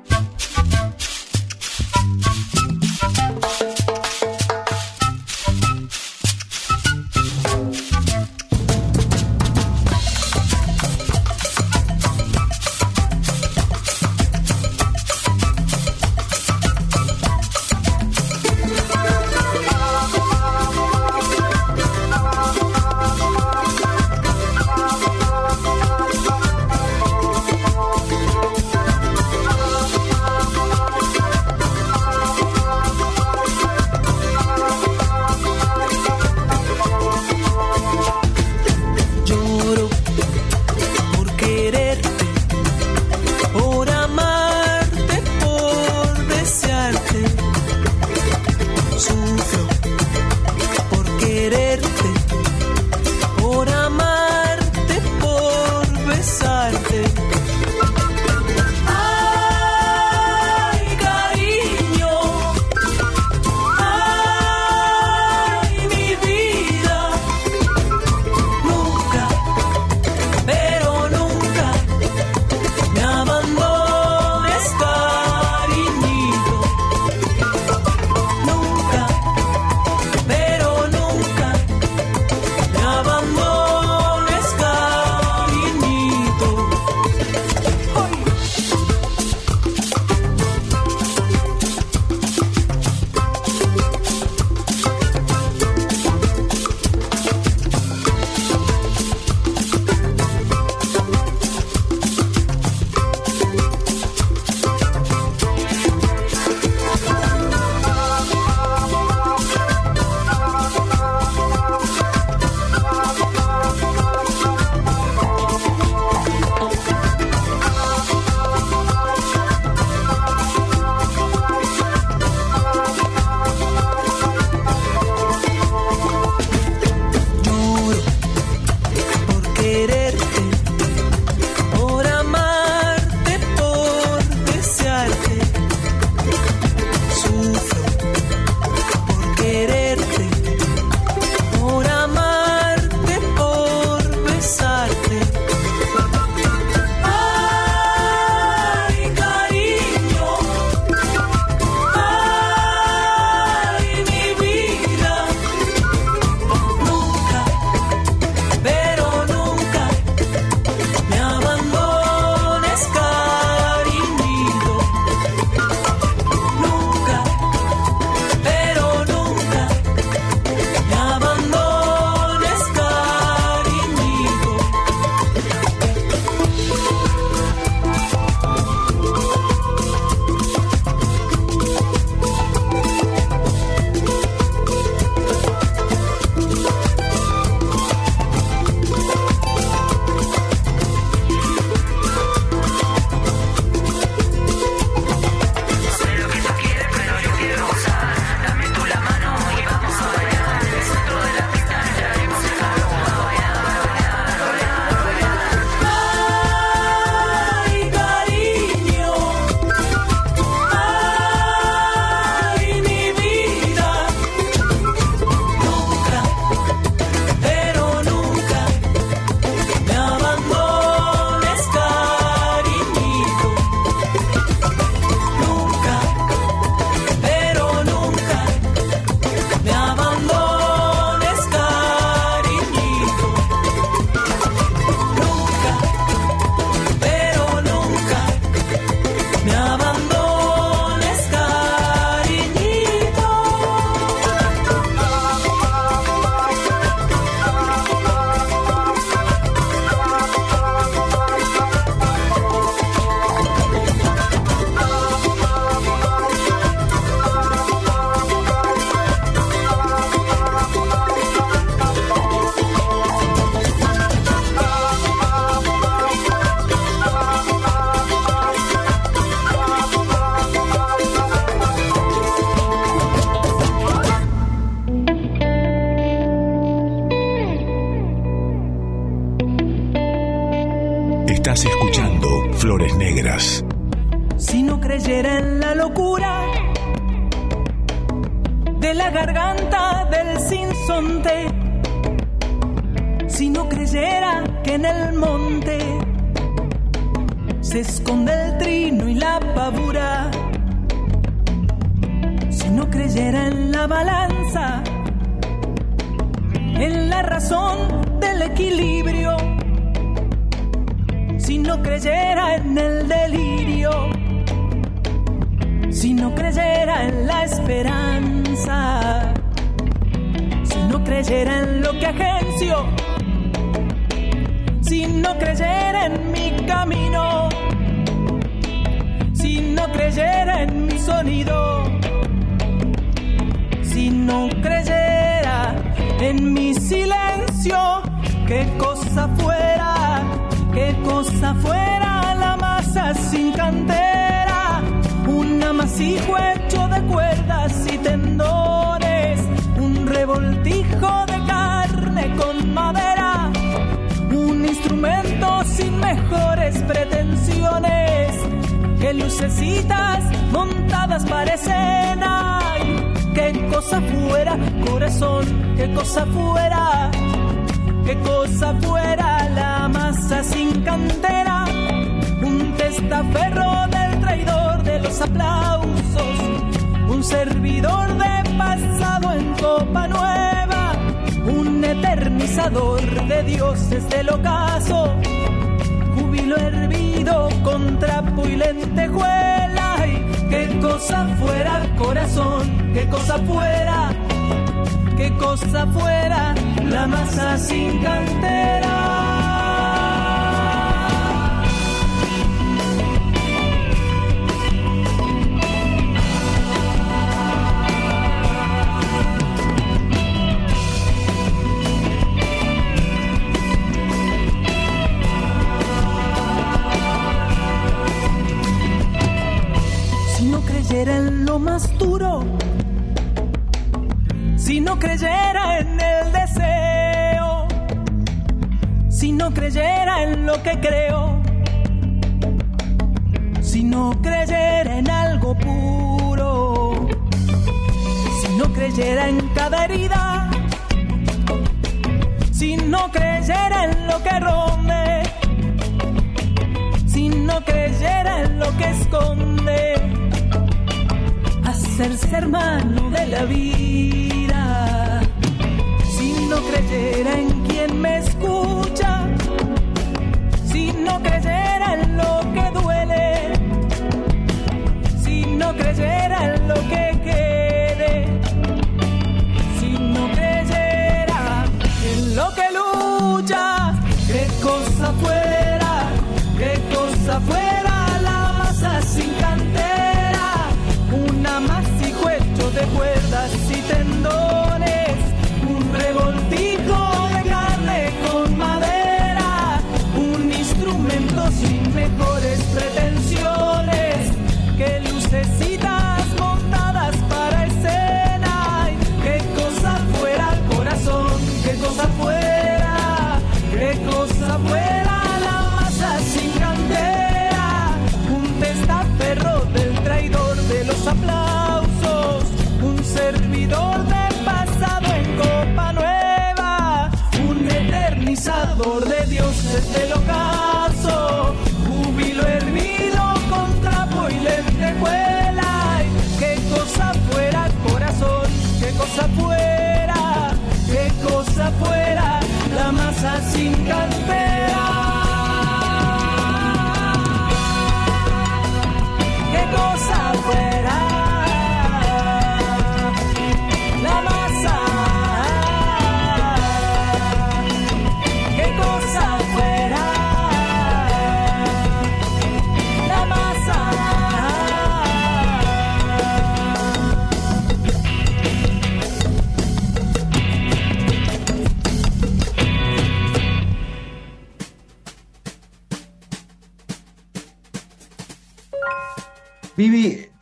hacerse hermano de la vida. Si no creyera en quien me escucha, si no creyera servidor del pasado en copa nueva, un eternizador de Dios desde el ocaso, júbilo hervido con trapo y lentejuela, qué cosa fuera corazón, qué cosa fuera, qué cosa fuera la masa sin camper.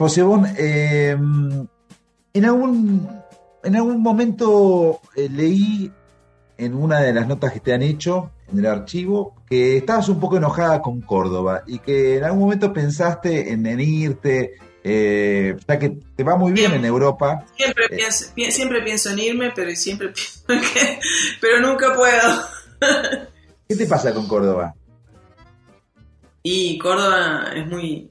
Pues, Posebón, eh, em, en, algún, en algún momento eh, leí en una de las notas que te han hecho en el archivo que estabas un poco enojada con Córdoba y que en algún momento pensaste en, irte, eh, ya que te va muy bien, en Europa. Eh, siempre, pienso, en irme, pero siempre pienso que, pero nunca puedo. ¿Qué te pasa con Córdoba? Y Córdoba es muy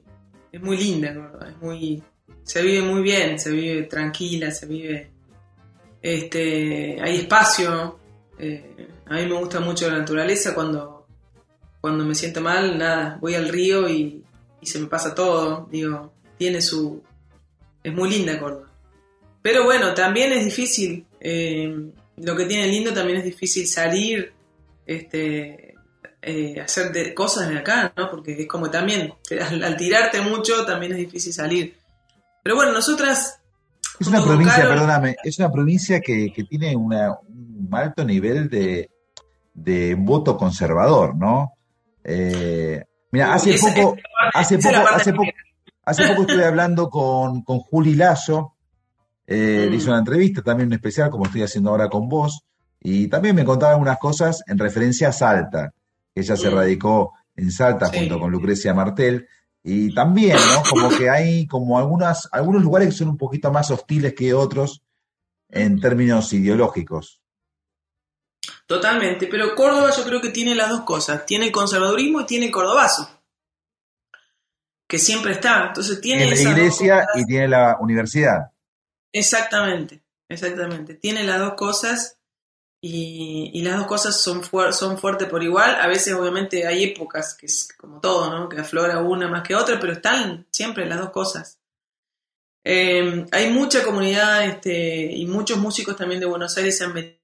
es muy linda, Córdoba, es muy, se vive muy bien, se vive tranquila, se vive, este, hay espacio. eh, a mí me gusta mucho la naturaleza cuando, cuando me siento mal, nada, voy al río y, se me pasa todo. Digo, tiene su, es muy linda Córdoba. Pero bueno, también es difícil. eh, lo que tiene lindo también es difícil salir, este, eh, hacer de- cosas de acá, ¿no? Porque es como también, al, al tirarte mucho también es difícil salir. Pero bueno, nosotras... Es una provincia, perdóname, es una provincia que, que tiene una- un alto nivel de, de voto conservador, ¿no? Eh, mira, hace Esa- poco, hace esa poco, hace poco, hace poco estuve hablando con, con Juli Lazo, eh, Mm. le hice una entrevista también un especial, como estoy haciendo ahora con vos, y también me contaba algunas cosas en referencia a Salta, ella se radicó en Salta Sí. junto con Lucrecia Martel, y también, ¿no? Como que hay como algunas, algunos lugares que son un poquito más hostiles que otros en términos ideológicos. Totalmente, pero Córdoba yo creo que tiene las dos cosas, tiene el conservadurismo y tiene el cordobazo, que siempre está, entonces tiene Tiene la iglesia y tiene la universidad. Exactamente, exactamente, tiene las dos cosas y, las dos cosas son, son fuertes por igual, a veces obviamente hay épocas que es como todo, ¿no? que aflora una más que otra, pero están siempre las dos cosas. Eh, hay mucha comunidad este, y muchos músicos también de Buenos Aires se han venido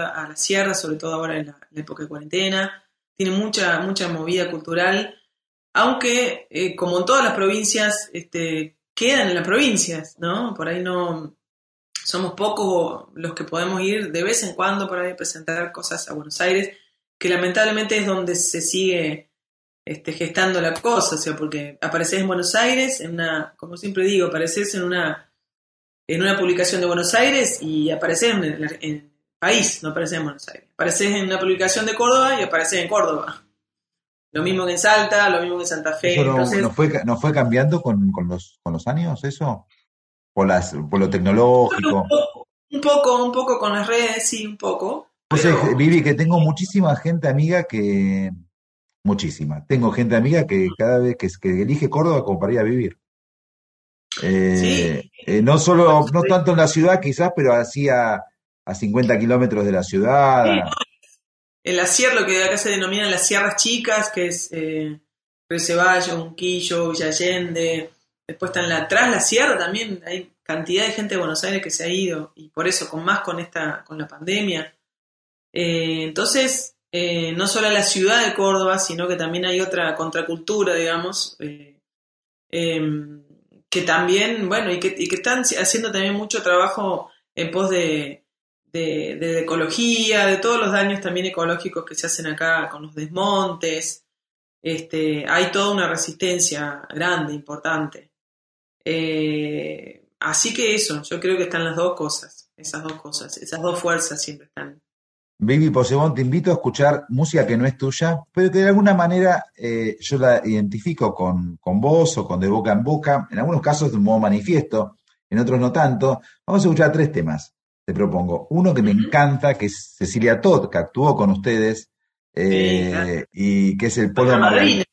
a la sierra, sobre todo ahora en la, la época de cuarentena. Tiene mucha, mucha movida cultural, aunque eh, como en todas las provincias, este, quedan en las provincias, ¿no? Por ahí no somos pocos los que podemos ir de vez en cuando por ahí a presentar cosas a Buenos Aires, que lamentablemente es donde se sigue este, gestando la cosa, o sea, porque apareces en Buenos Aires, en una, como siempre digo, apareces en una, en una publicación de Buenos Aires y apareces en el, en el país, no apareces en Buenos Aires. Apareces en una publicación de Córdoba y apareces en Córdoba. Lo mismo que en Salta, lo mismo que en Santa Fe. ¿Eso no, Entonces, no fue, no fue cambiando con, con los, con los años, eso? Por, las, por lo tecnológico. un poco, un poco con las redes, sí, un poco. Entonces, pero- Vivi, que tengo muchísima gente amiga que. Muchísima. Tengo gente amiga que cada vez que, que elige Córdoba como para ir a vivir. Eh, eh, no solo, no tanto en la ciudad quizás, pero así a, a 50 kilómetros de la ciudad. Sí, En la sierra, lo que acá se denominan las sierras chicas, que es eh, Unquillo, Villa Allende. Después está en la, atrás la sierra también. Hay cantidad de gente de Buenos Aires que se ha ido. Y por eso, con más con esta, con la pandemia. Eh, entonces, eh, no solo la ciudad de Córdoba, sino que también hay otra contracultura, digamos, eh, em, que también, bueno, y que, están haciendo también mucho trabajo en pos de, de, de ecología, de todos los daños también ecológicos que se hacen acá con los desmontes. Este, hay toda una resistencia grande, importante. Eh, así que eso, yo creo que están las dos cosas, esas dos cosas, esas dos fuerzas siempre están. Vivi Posebón, te invito a escuchar música que no es tuya, pero que de alguna manera eh, yo la identifico con, con vos o con De Boca en Boca, en algunos casos de un modo manifiesto, en otros no tanto. Vamos a escuchar tres temas, te propongo. Uno que me encanta, que es Cecilia Todd, que actuó con ustedes, eh, y que es el. Es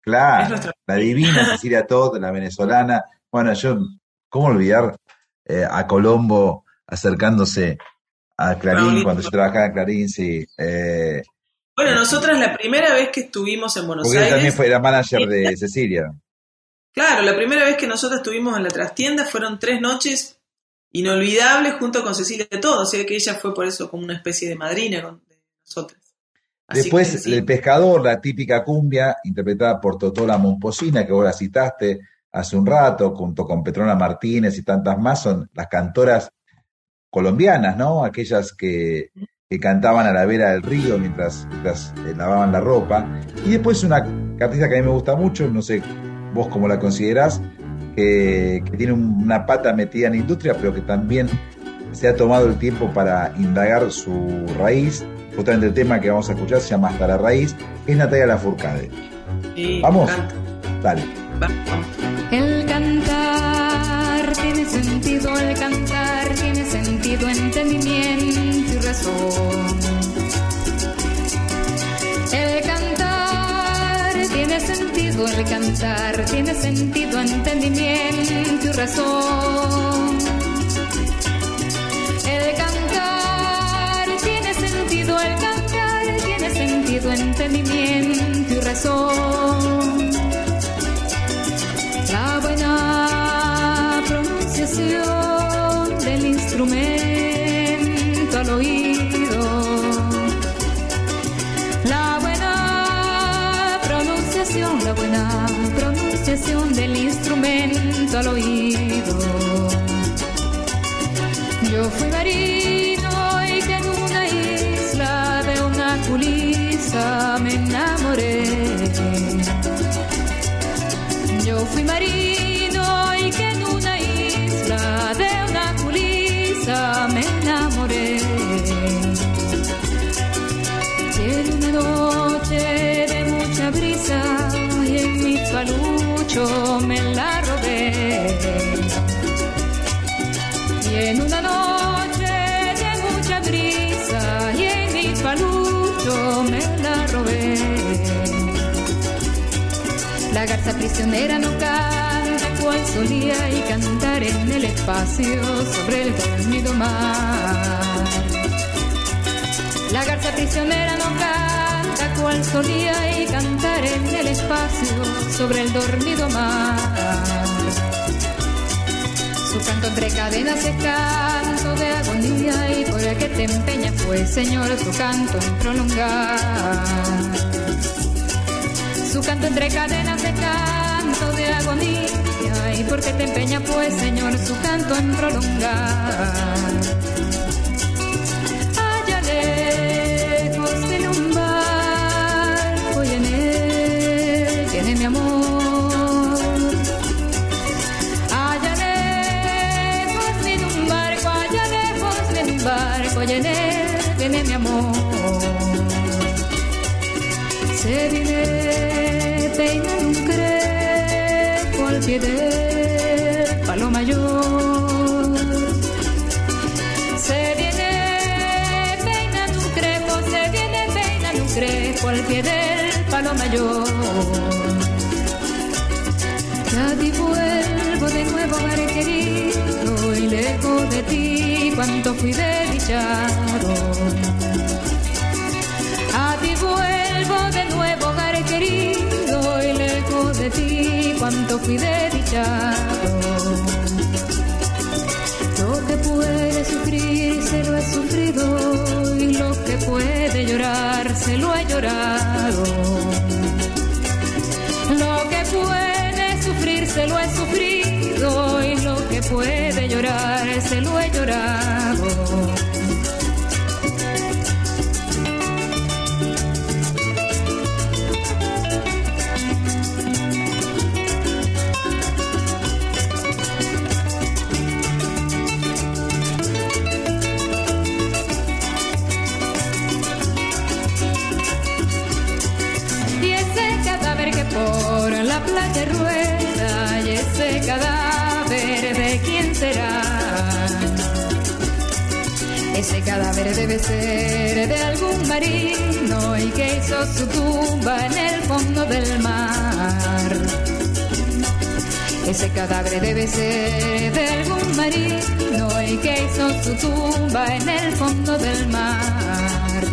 Claro, la divina Cecilia Todd, la venezolana. Bueno, yo, ¿cómo olvidar eh, a Colombo acercándose a Clarín Paulito. cuando yo trabajaba en Clarín? Sí. eh, Bueno, nosotras la primera vez que estuvimos en Buenos porque Aires, también fue la manager de Cecilia. claro, la primera vez que nosotros estuvimos en la trastienda fueron tres noches inolvidables junto con Cecilia Todo, o sea que ella fue por eso como una especie de madrina con- de nosotras. Así Después, que, sí. El Pescador, la típica cumbia, interpretada por Totola Momposina, que vos la citaste hace un rato, junto con Petrona Martínez y tantas más, son las cantoras colombianas, ¿no? Aquellas que, que cantaban a la vera del río mientras, mientras, eh, lavaban la ropa. Y después una artista que a mí me gusta mucho, no sé vos cómo la considerás, que, que tiene un- una pata metida en industria, pero que también se ha tomado el tiempo para indagar su raíz. Justamente el tema que vamos a escuchar se llama Hasta la raíz, que es Natalia Lafourcade. Sí, Vamos. Dale. El cantar tiene sentido, el cantar tiene sentido, entendimiento y razón. El cantar tiene sentido el cantar, tiene sentido entendimiento y razón. Del instrumento al oído. Yo fui marino y que en una isla de una culisa me enamoré. Yo fui marino Garza prisionera no canta cual solía y cantar en el espacio sobre el dormido mar. La garza prisionera no canta cual solía y cantar en el espacio sobre el dormido mar. Su canto entre cadenas es canto de agonía y por el que te empeñas pues Señor su canto en prolongar. Canto entre cadenas es canto de agonía y por qué te empeñas pues Señor su canto en prolongar. Del palo mayor. Se viene peinando un crepo, se viene peinando un crepo al pie del palo mayor. Ya ti vuelvo de nuevo, madre querido, y lejos de ti cuánto fui desdichado. A ti vuelvo de nuevo, hogar querido, de ti cuánto fui desdichado. Lo que puede sufrir se lo he sufrido, y lo que puede llorar se lo he llorado. Lo que puede sufrir se lo he sufrido y lo que puede llorar se lo he llorado. Ese cadáver debe ser de algún marino y que hizo su tumba en el fondo del mar. Ese cadáver debe ser de algún marino y que hizo su tumba en el fondo del mar.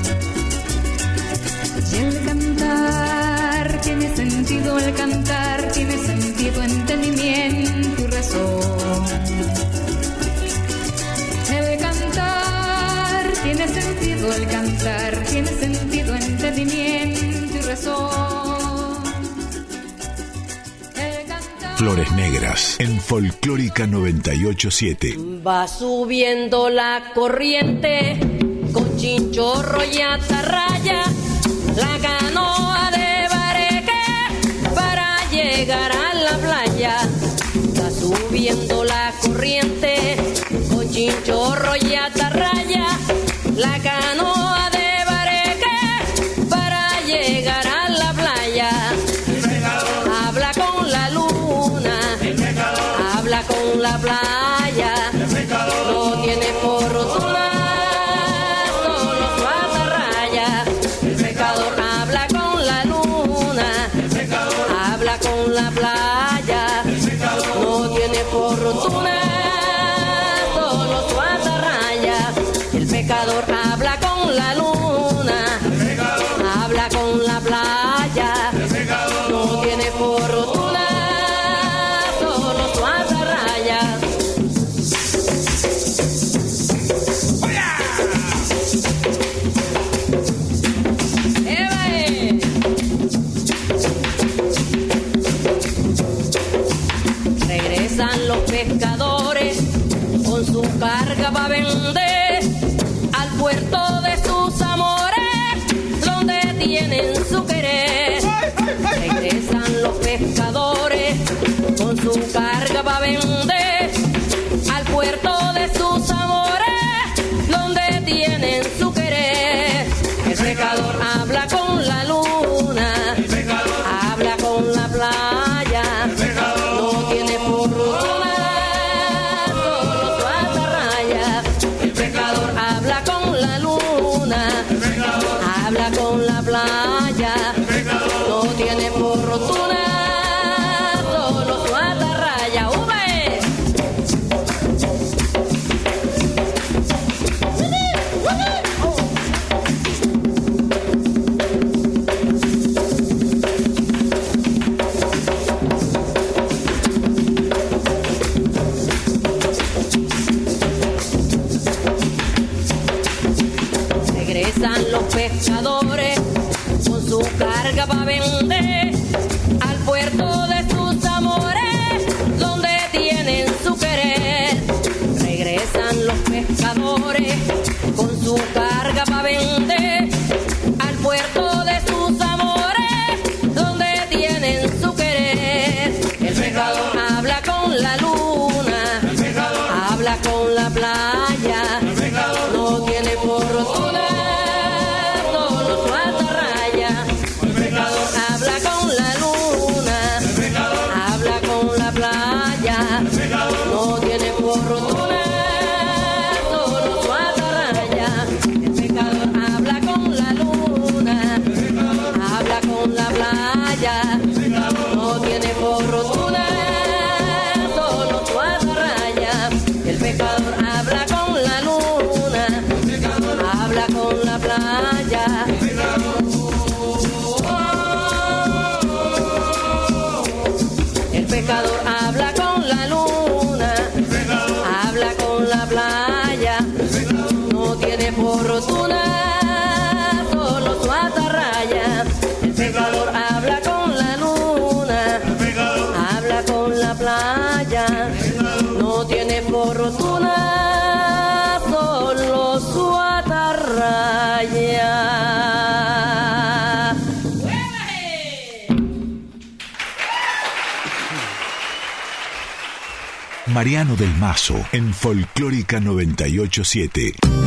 Y el cantar tiene sentido, el cantar tiene sentido, entendimiento y razón. Y razón. Flores Negras en Folclórica 987. Va subiendo la corriente con chinchorro y atarraya, la canoa Mariano del Mazo en Folclórica 987.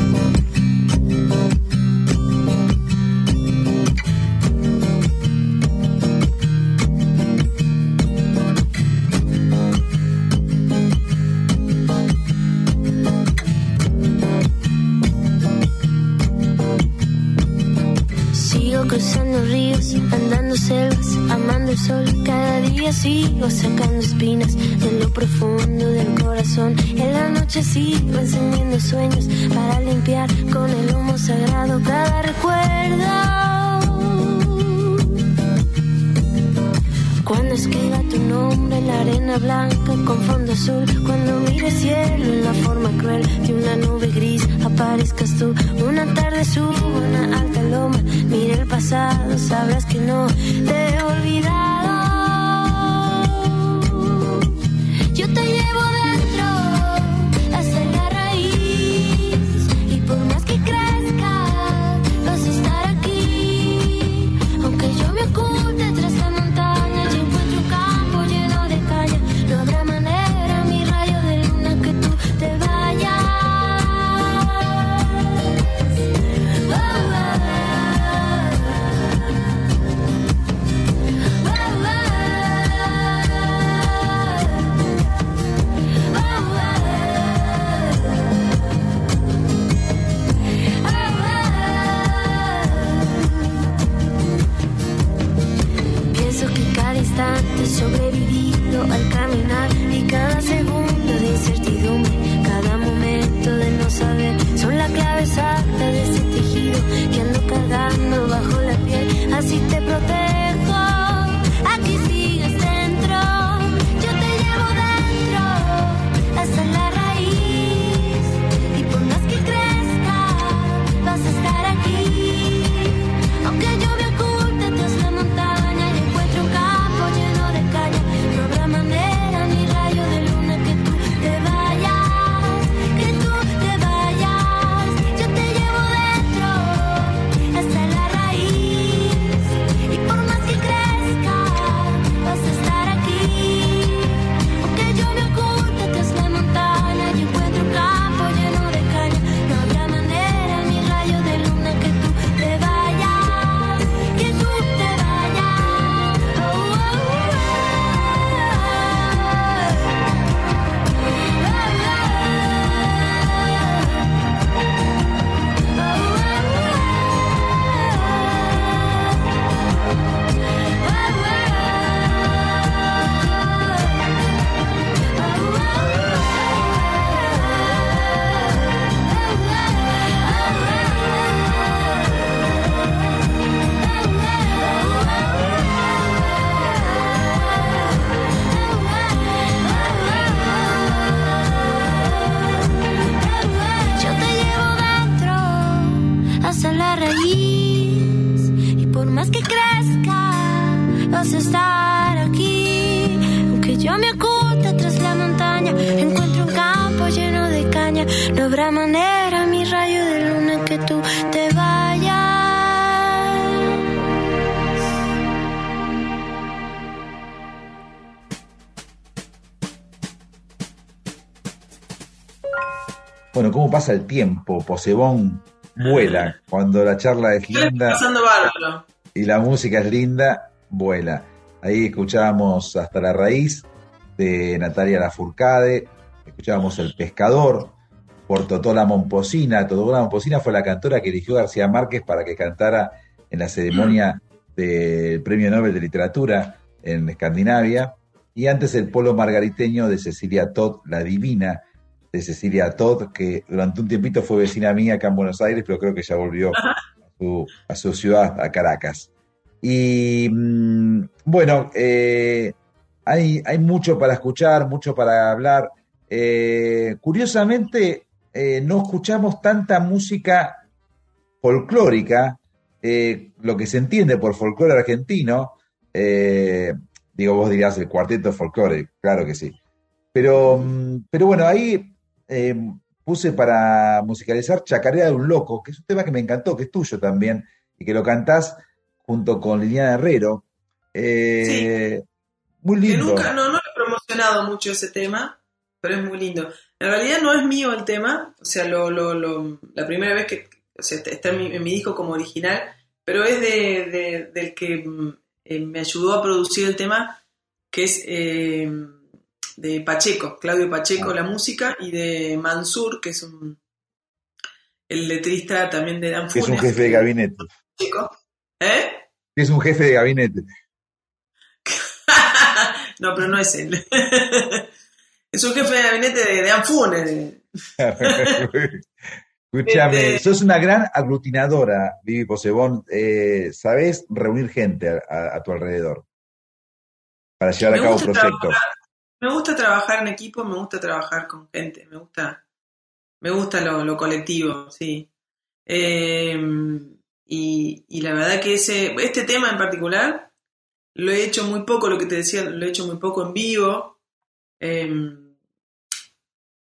Pasa el tiempo? Posebón vuela. Cuando la charla es linda y la música es linda, vuela. Ahí escuchábamos Hasta la Raíz de Natalia Lafourcade, escuchábamos El Pescador por Totola Momposina. Totola Momposina fue la cantora que eligió García Márquez para que cantara en la ceremonia del Premio Nobel de Literatura en Escandinavia. Y antes el polo margariteño de Cecilia Todd, La Divina, de Cecilia Todd, que durante un tiempito fue vecina mía acá en Buenos Aires, pero creo que ya volvió a su, a su ciudad, a Caracas. Y mm, bueno, eh, hay, hay mucho para escuchar, mucho para hablar. Eh, curiosamente, eh, no escuchamos tanta música folclórica, lo que se entiende por folclore argentino. digo, vos dirías el cuarteto de folclore, claro que sí. Pero, mm, pero bueno, ahí eh, puse para musicalizar Chacarera de un Loco, que es un tema que me encantó, que es tuyo también, y que lo cantás junto con Liliana Herrero. Eh, Muy Que lindo. nunca, no, no he promocionado mucho ese tema, pero es muy lindo. En realidad no es mío el tema, o sea, lo, lo, lo- la primera vez que o sea, está en mi, en mi disco como original, pero es de, de- del que mm, eh, me ayudó a producir el tema, que es eh, de Pacheco, Claudio Pacheco, la música, y de Mansur, que es un, el letrista también de Dan Que es un Funes, jefe de gabinete. Pacheco. ¿Eh? Es un jefe de gabinete. no, pero no es él. es un jefe de gabinete de, de Anfunes. Escúchame, Este- sos una gran aglutinadora, Vivi Posebón. Eh, sabés reunir gente a, a- a tu alrededor para llevar a cabo proyectos. trabajar- Me gusta trabajar en equipo, me gusta trabajar con gente, me gusta, me gusta lo, colectivo, sí. Eh, y, la verdad que ese, este tema en particular lo he hecho muy poco, lo que te decía, lo he hecho muy poco en vivo. Eh, en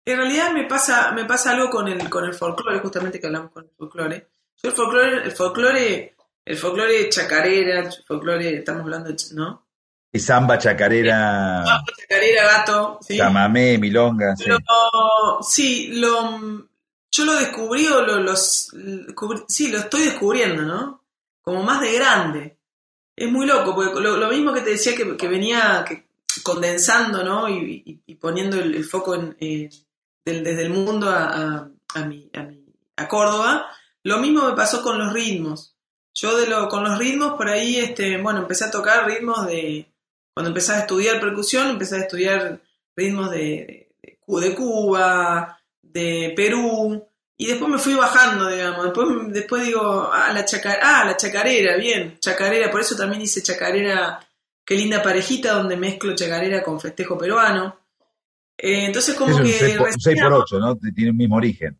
realidad me pasa, me pasa algo con el, con el folclore, justamente que hablamos con el folclore. Yo el folclore, el folclore, el folclore chacarera, folclore, estamos hablando de, ¿no? Y samba, chacarera, Chacarera, gato, ¿sí? chamamé, milonga. sí. Pero sí, lo, yo lo descubrí o lo, los, descubrí- sí, lo estoy descubriendo, ¿no? Como más de grande. Es muy loco, porque lo, lo mismo que te decía que, que venía que- condensando, ¿no? Y, y- y poniendo el, el foco en, eh, del- desde el mundo a, a, a mi, a, mi- a Córdoba. Lo mismo me pasó con los ritmos. Yo de lo, con los ritmos, por ahí, este, bueno, empecé a tocar ritmos de... Cuando empecé a estudiar percusión, empecé a estudiar ritmos de, de, Cu- de Cuba, de Perú, y después me fui bajando, digamos. Después, después digo, ah, la, chaca- ah, la chacarera, bien, chacarera. Por eso también hice chacarera, qué linda parejita, donde mezclo chacarera con festejo peruano. Eh, entonces, como es un que... 6 por, recién- 6 por 8, ¿no? Tiene el mismo origen.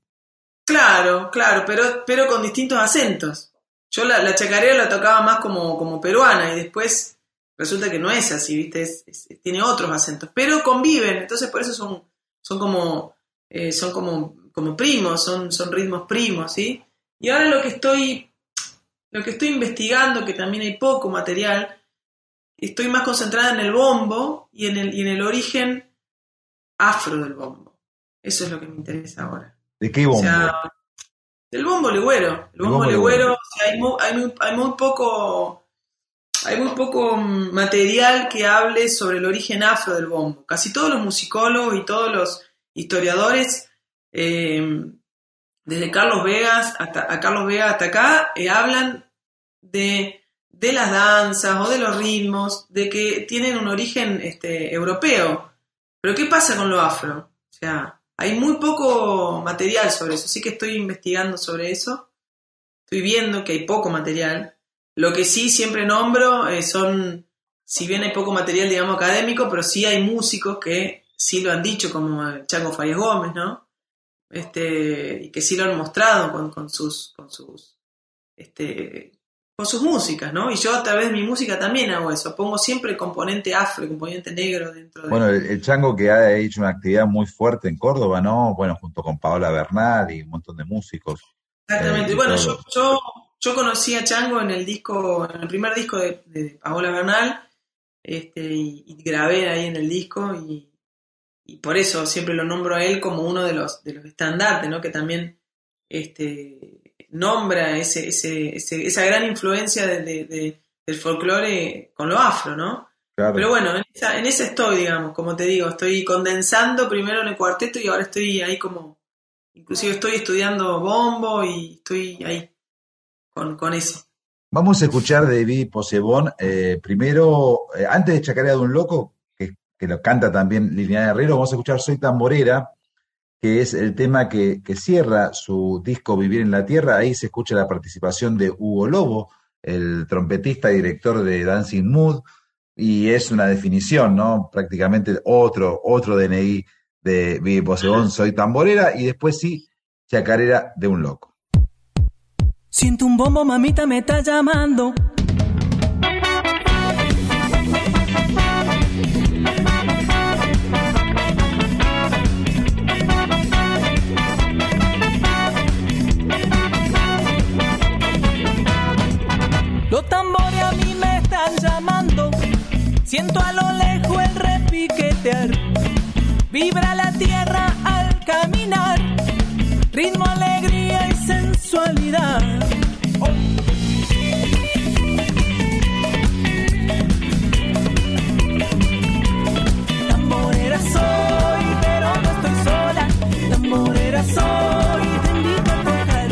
Claro, claro, pero, pero con distintos acentos. Yo la, la chacarera la tocaba más como, como peruana y después resulta que no es así, ¿viste? Es- es- tiene otros acentos, pero conviven, entonces por eso son, son como, eh, son como, como primos, son, son ritmos primos, ¿sí? Y ahora lo que estoy, lo que estoy investigando, que también hay poco material, estoy más concentrada en el bombo y en el, y en el origen afro del bombo. Eso es lo que me interesa ahora. ¿De qué bombo? O sea, el bombo legüero. El bombo bombo legüero. o sea, hay, muy, hay, muy, hay muy poco. Hay muy poco material que hable sobre el origen afro del bombo. Casi todos los musicólogos y todos los historiadores, eh, desde Carlos Vegas hasta a Carlos Vega hasta acá, eh, hablan de, las danzas o de los ritmos, de que tienen un origen este, europeo. Pero ¿qué pasa con lo afro? O sea, hay muy poco material sobre eso, así que estoy investigando sobre eso. Estoy viendo que hay poco material. Lo que sí siempre nombro eh, son, si bien hay poco material, digamos, académico, pero sí hay músicos que sí lo han dicho, como el Chango Farías Gómez, ¿no? Este, y que sí lo han mostrado con, con sus, con sus este, con sus músicas, ¿no? Y yo a través de mi música también hago eso, pongo siempre el componente afro, el componente negro dentro de... Bueno, el, el Chango que ha hecho una actividad muy fuerte en Córdoba, ¿no? Bueno, junto con Paola Bernal y un montón de músicos. Exactamente. Eh, y bueno, yo, yo, yo conocí a Chango en el disco, en el primer disco de, de Paola Bernal, este, y, y grabé ahí en el disco, y, y por eso siempre lo nombro a él como uno de los, de los estandartes, ¿no? Que también este, nombra ese, ese, ese- esa gran influencia de- de- de- del folclore con lo afro, ¿no? Claro. Pero bueno, en esa, en esa estoy, digamos, como te digo, estoy condensando primero en el cuarteto y ahora estoy ahí como, inclusive estoy estudiando bombo y estoy ahí con, con eso. Vamos a escuchar de Vivi Posebón, eh, primero, eh, antes de Chacarera de un Loco, que, que lo canta también Liliana Herrero, vamos a escuchar Soy Tamborera, que es el tema que, que cierra su disco Vivir en la Tierra. Ahí se escucha la participación de Hugo Lobo, el trompetista y director de Dancing Mood, y es una definición, ¿no? Prácticamente otro, otro DNI de Vivi Posebón, Soy Tamborera, y después sí, Chacarera de un Loco. Siento un bombo, mamita me está llamando. Los tambores a mí me están llamando. Siento a lo lejos el repiquetear. Vibra la tierra al caminar. Ritmo, alegría sensualidad. Tamborera soy, pero no estoy sola. Tamborera soy, te invito a tocar.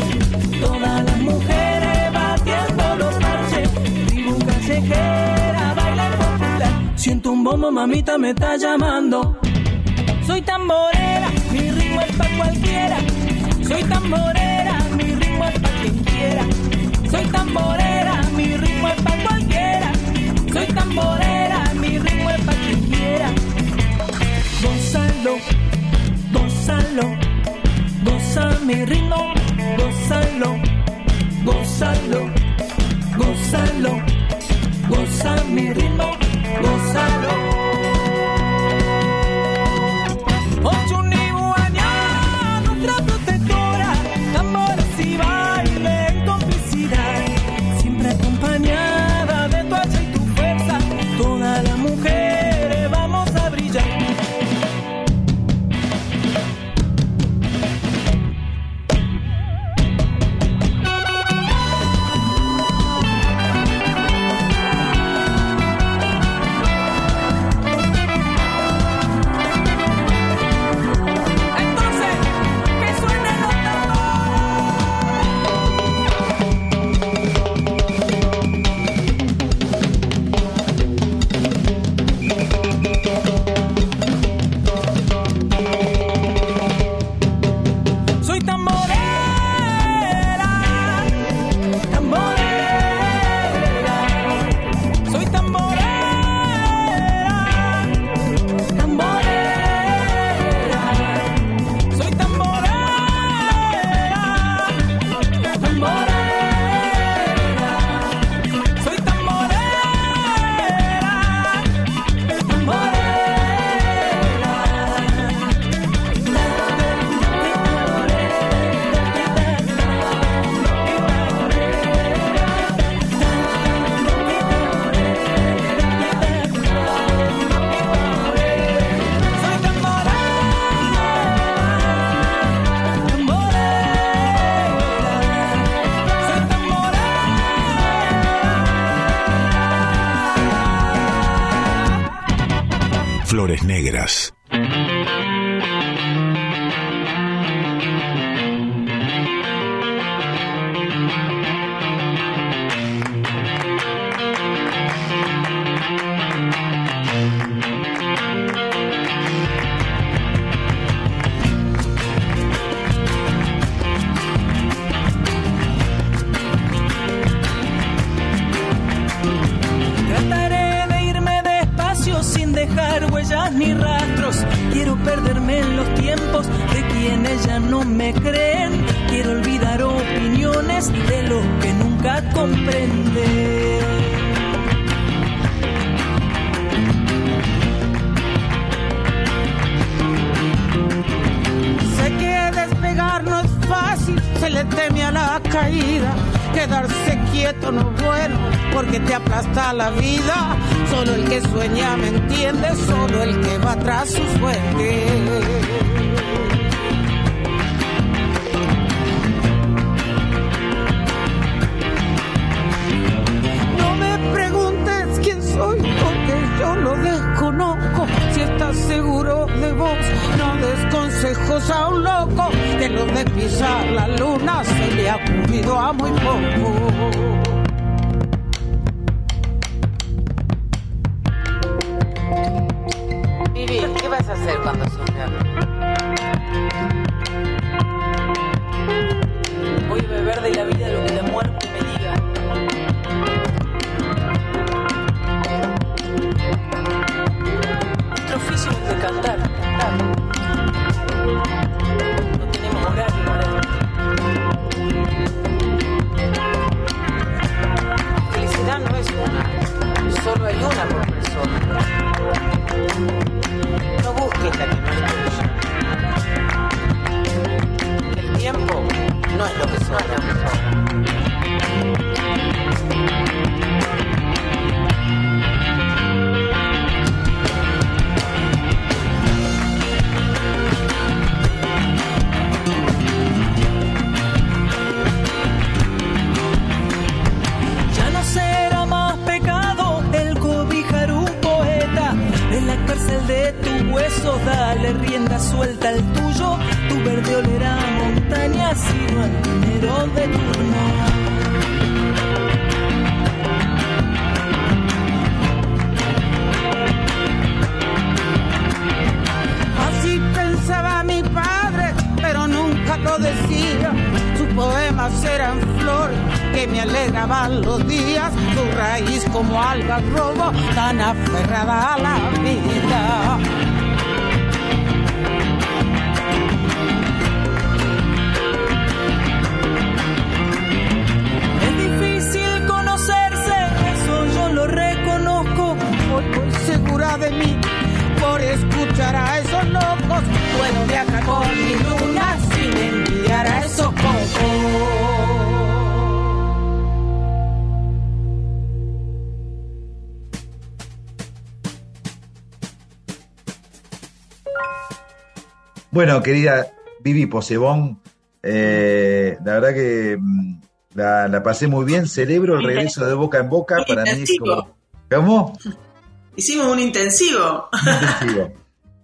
Todas las mujeres batiendo los parches. Tribu callejera, baila popular. Siento un bombo, mamita me está llamando. Soy tamborera, mi ritmo es pa' cualquiera. Soy tamborera, Soy tamborera, mi ritmo es pa' cualquiera. Soy tamborera, mi ritmo es pa' quien quiera. Gózalo, gózalo, goza mi ritmo, gózalo, gózalo, gózalo, goza mi ritmo, gózalo. Sueña me entiende, solo el que va tras su suerte. No me preguntes quién soy, porque yo lo desconozco. Si estás seguro de vos, no des consejos a un loco. Que lo de pisar la luna se le ha ocurrido a muy poco. Vas a hacer cuando sos Bueno, querida Vivi Posebón, eh, la verdad que mm, la, la pasé muy bien. Celebro el regreso de boca en boca. Para mí es como. ¿Cómo? Hicimos un intensivo. Intensivo.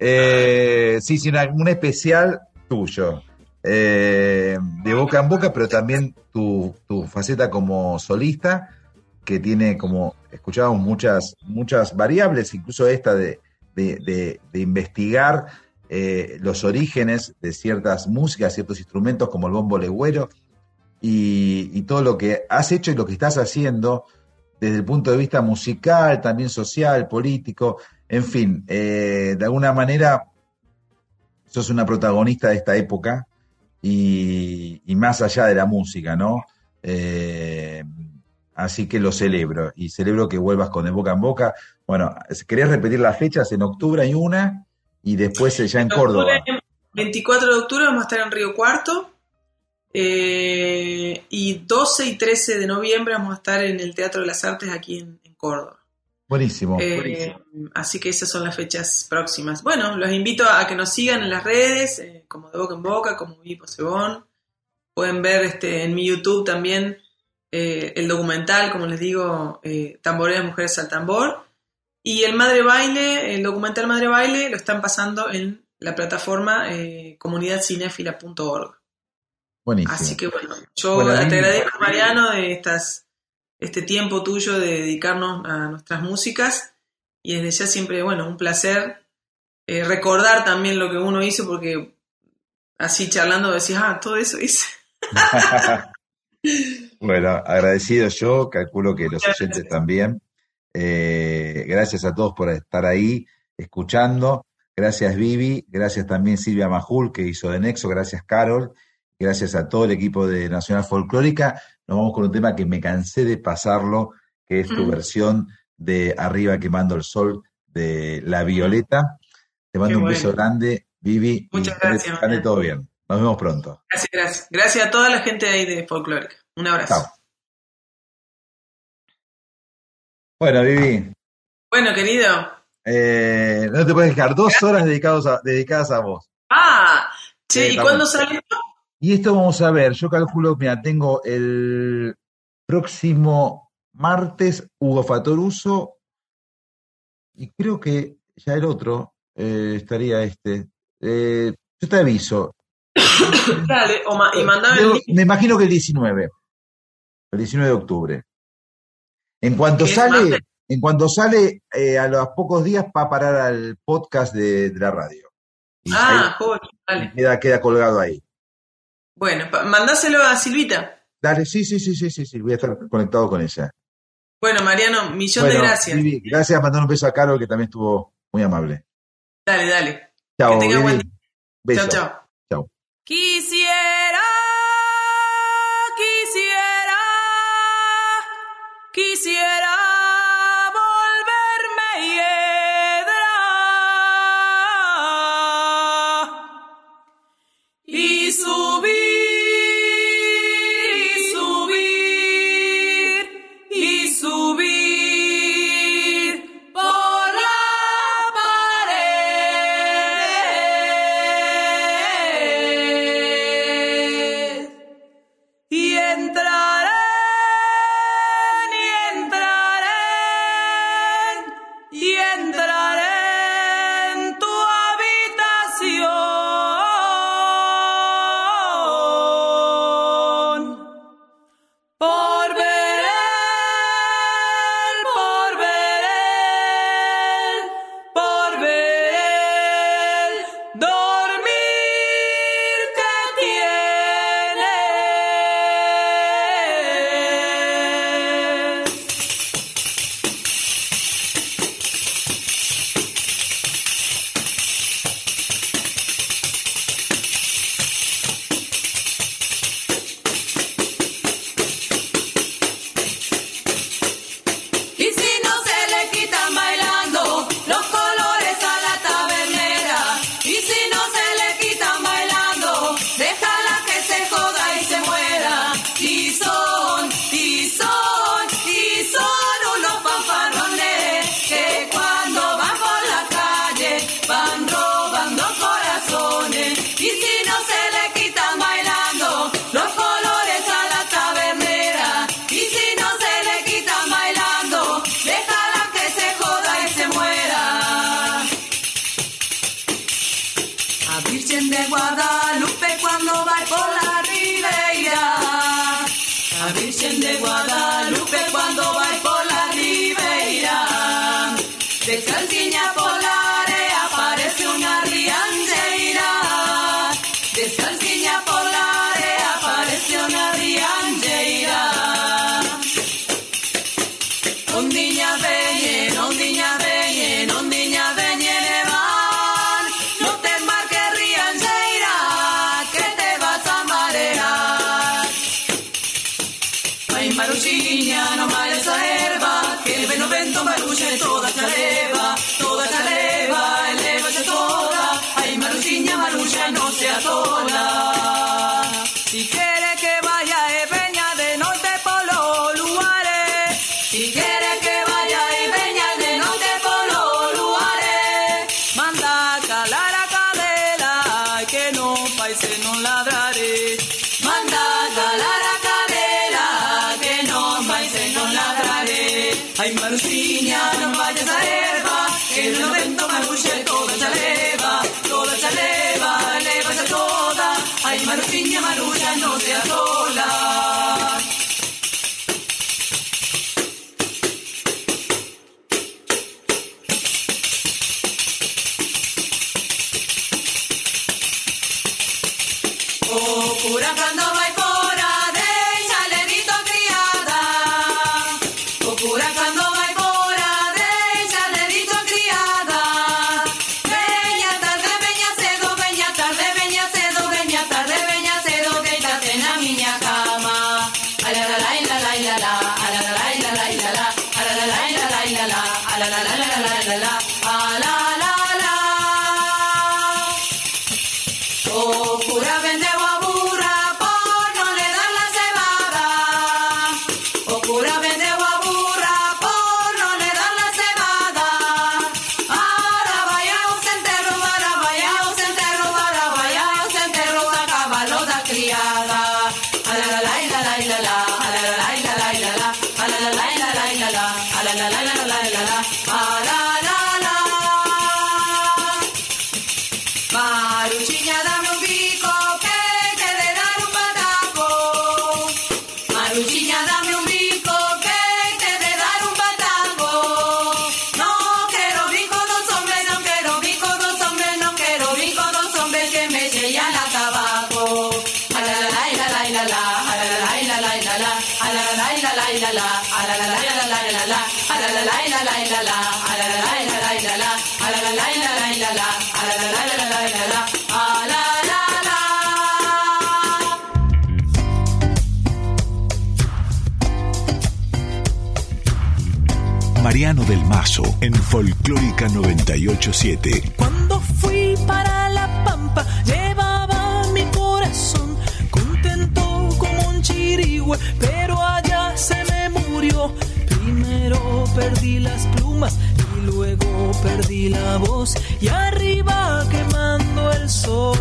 Eh, sí, sí, una- un especial tuyo. eh, de boca en boca, pero también tu, tu faceta como solista, que tiene como, escuchábamos muchas, muchas variables, incluso esta de, de- de- de investigar eh, los orígenes de ciertas músicas, ciertos instrumentos como el bombo legüero, y, y todo lo que has hecho y lo que estás haciendo desde el punto de vista musical, también social, político, en fin, eh, de alguna manera sos una protagonista de esta época y, más allá de la música, ¿no? Eh, así que lo celebro y celebro que vuelvas con el boca en boca. Bueno, ¿querés repetir las fechas? En octubre hay una y después ya en Córdoba. Octubre, 24 de octubre vamos a estar en Río Cuarto. eh, y 12 y 13 de noviembre vamos a estar en el Teatro de las Artes aquí en, en Córdoba. Buenísimo, Eh, buenísimo. así que esas son las fechas próximas. Bueno, los invito a que nos sigan en las redes, eh, como de boca en boca, como Vipo Sebón. Pueden ver este, en mi YouTube también eh, el documental, como les digo, eh, Tamboreras Mujeres al Tambor. Y el Madre Baile, el documental Madre Baile, lo están pasando en la plataforma eh, comunidadcinéfila.org. Buenísimo. Así que bueno, yo Bueno, te agradezco, Mariano, de estas, este tiempo tuyo de dedicarnos a nuestras músicas. Y desde ya siempre, bueno, un placer eh, recordar también lo que uno hizo, porque así charlando decís, ah, todo eso hice. Bueno, agradecido yo, calculo que los oyentes también. Eh, gracias a todos por estar ahí, escuchando. gracias Vivi, gracias también Silvia Majul que hizo de Nexo, gracias Carol, gracias a todo el equipo de Nacional Folclórica. Nos vamos con un tema que me cansé de pasarlo, que es tu Mm. versión de Arriba quemando el sol de La Violeta. Te mando Qué un bueno. beso grande, Vivi. Muchas gracias, que todo bien. Nos vemos pronto. Gracias, gracias. Gracias a toda la gente de ahí de Folclórica. Un abrazo. Chao. Bueno, Vivi, Bueno, querido. eh, no te puedes dejar dos horas dedicados a- dedicadas a vos. Ah, che, ¿y cuándo sale? Y esto vamos a ver, yo calculo, mira, tengo el próximo martes Hugo Fatoruso y creo que ya el otro eh, estaría este. Eh, yo te aviso. Dale, o ma- y mandame el me imagino que el 19, el 19 de octubre. En cuanto ¿Qué es sale, en cuanto sale, eh, a los pocos días va a parar al podcast de, de la radio. Y Ah, dale. queda, queda colgado ahí. Bueno, mandáselo a Silvita. Dale, sí, sí, sí, sí, sí, sí, voy a estar conectado con ella. Bueno, Mariano, millón Bueno, de gracias. Vivi, gracias, mandar un beso a Carol, que también estuvo muy amable. Dale, dale. Chao, que tenga buen día. Chao, chao. Chao. Quisiera, Marucha, no sea sola. Cuando fui para la Pampa, llevaba mi corazón contento como un chirigüe, pero allá se me murió. Primero perdí las plumas y luego perdí la voz y arriba quemando el sol.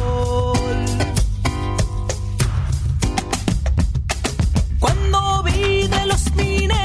Cuando vi de los mineros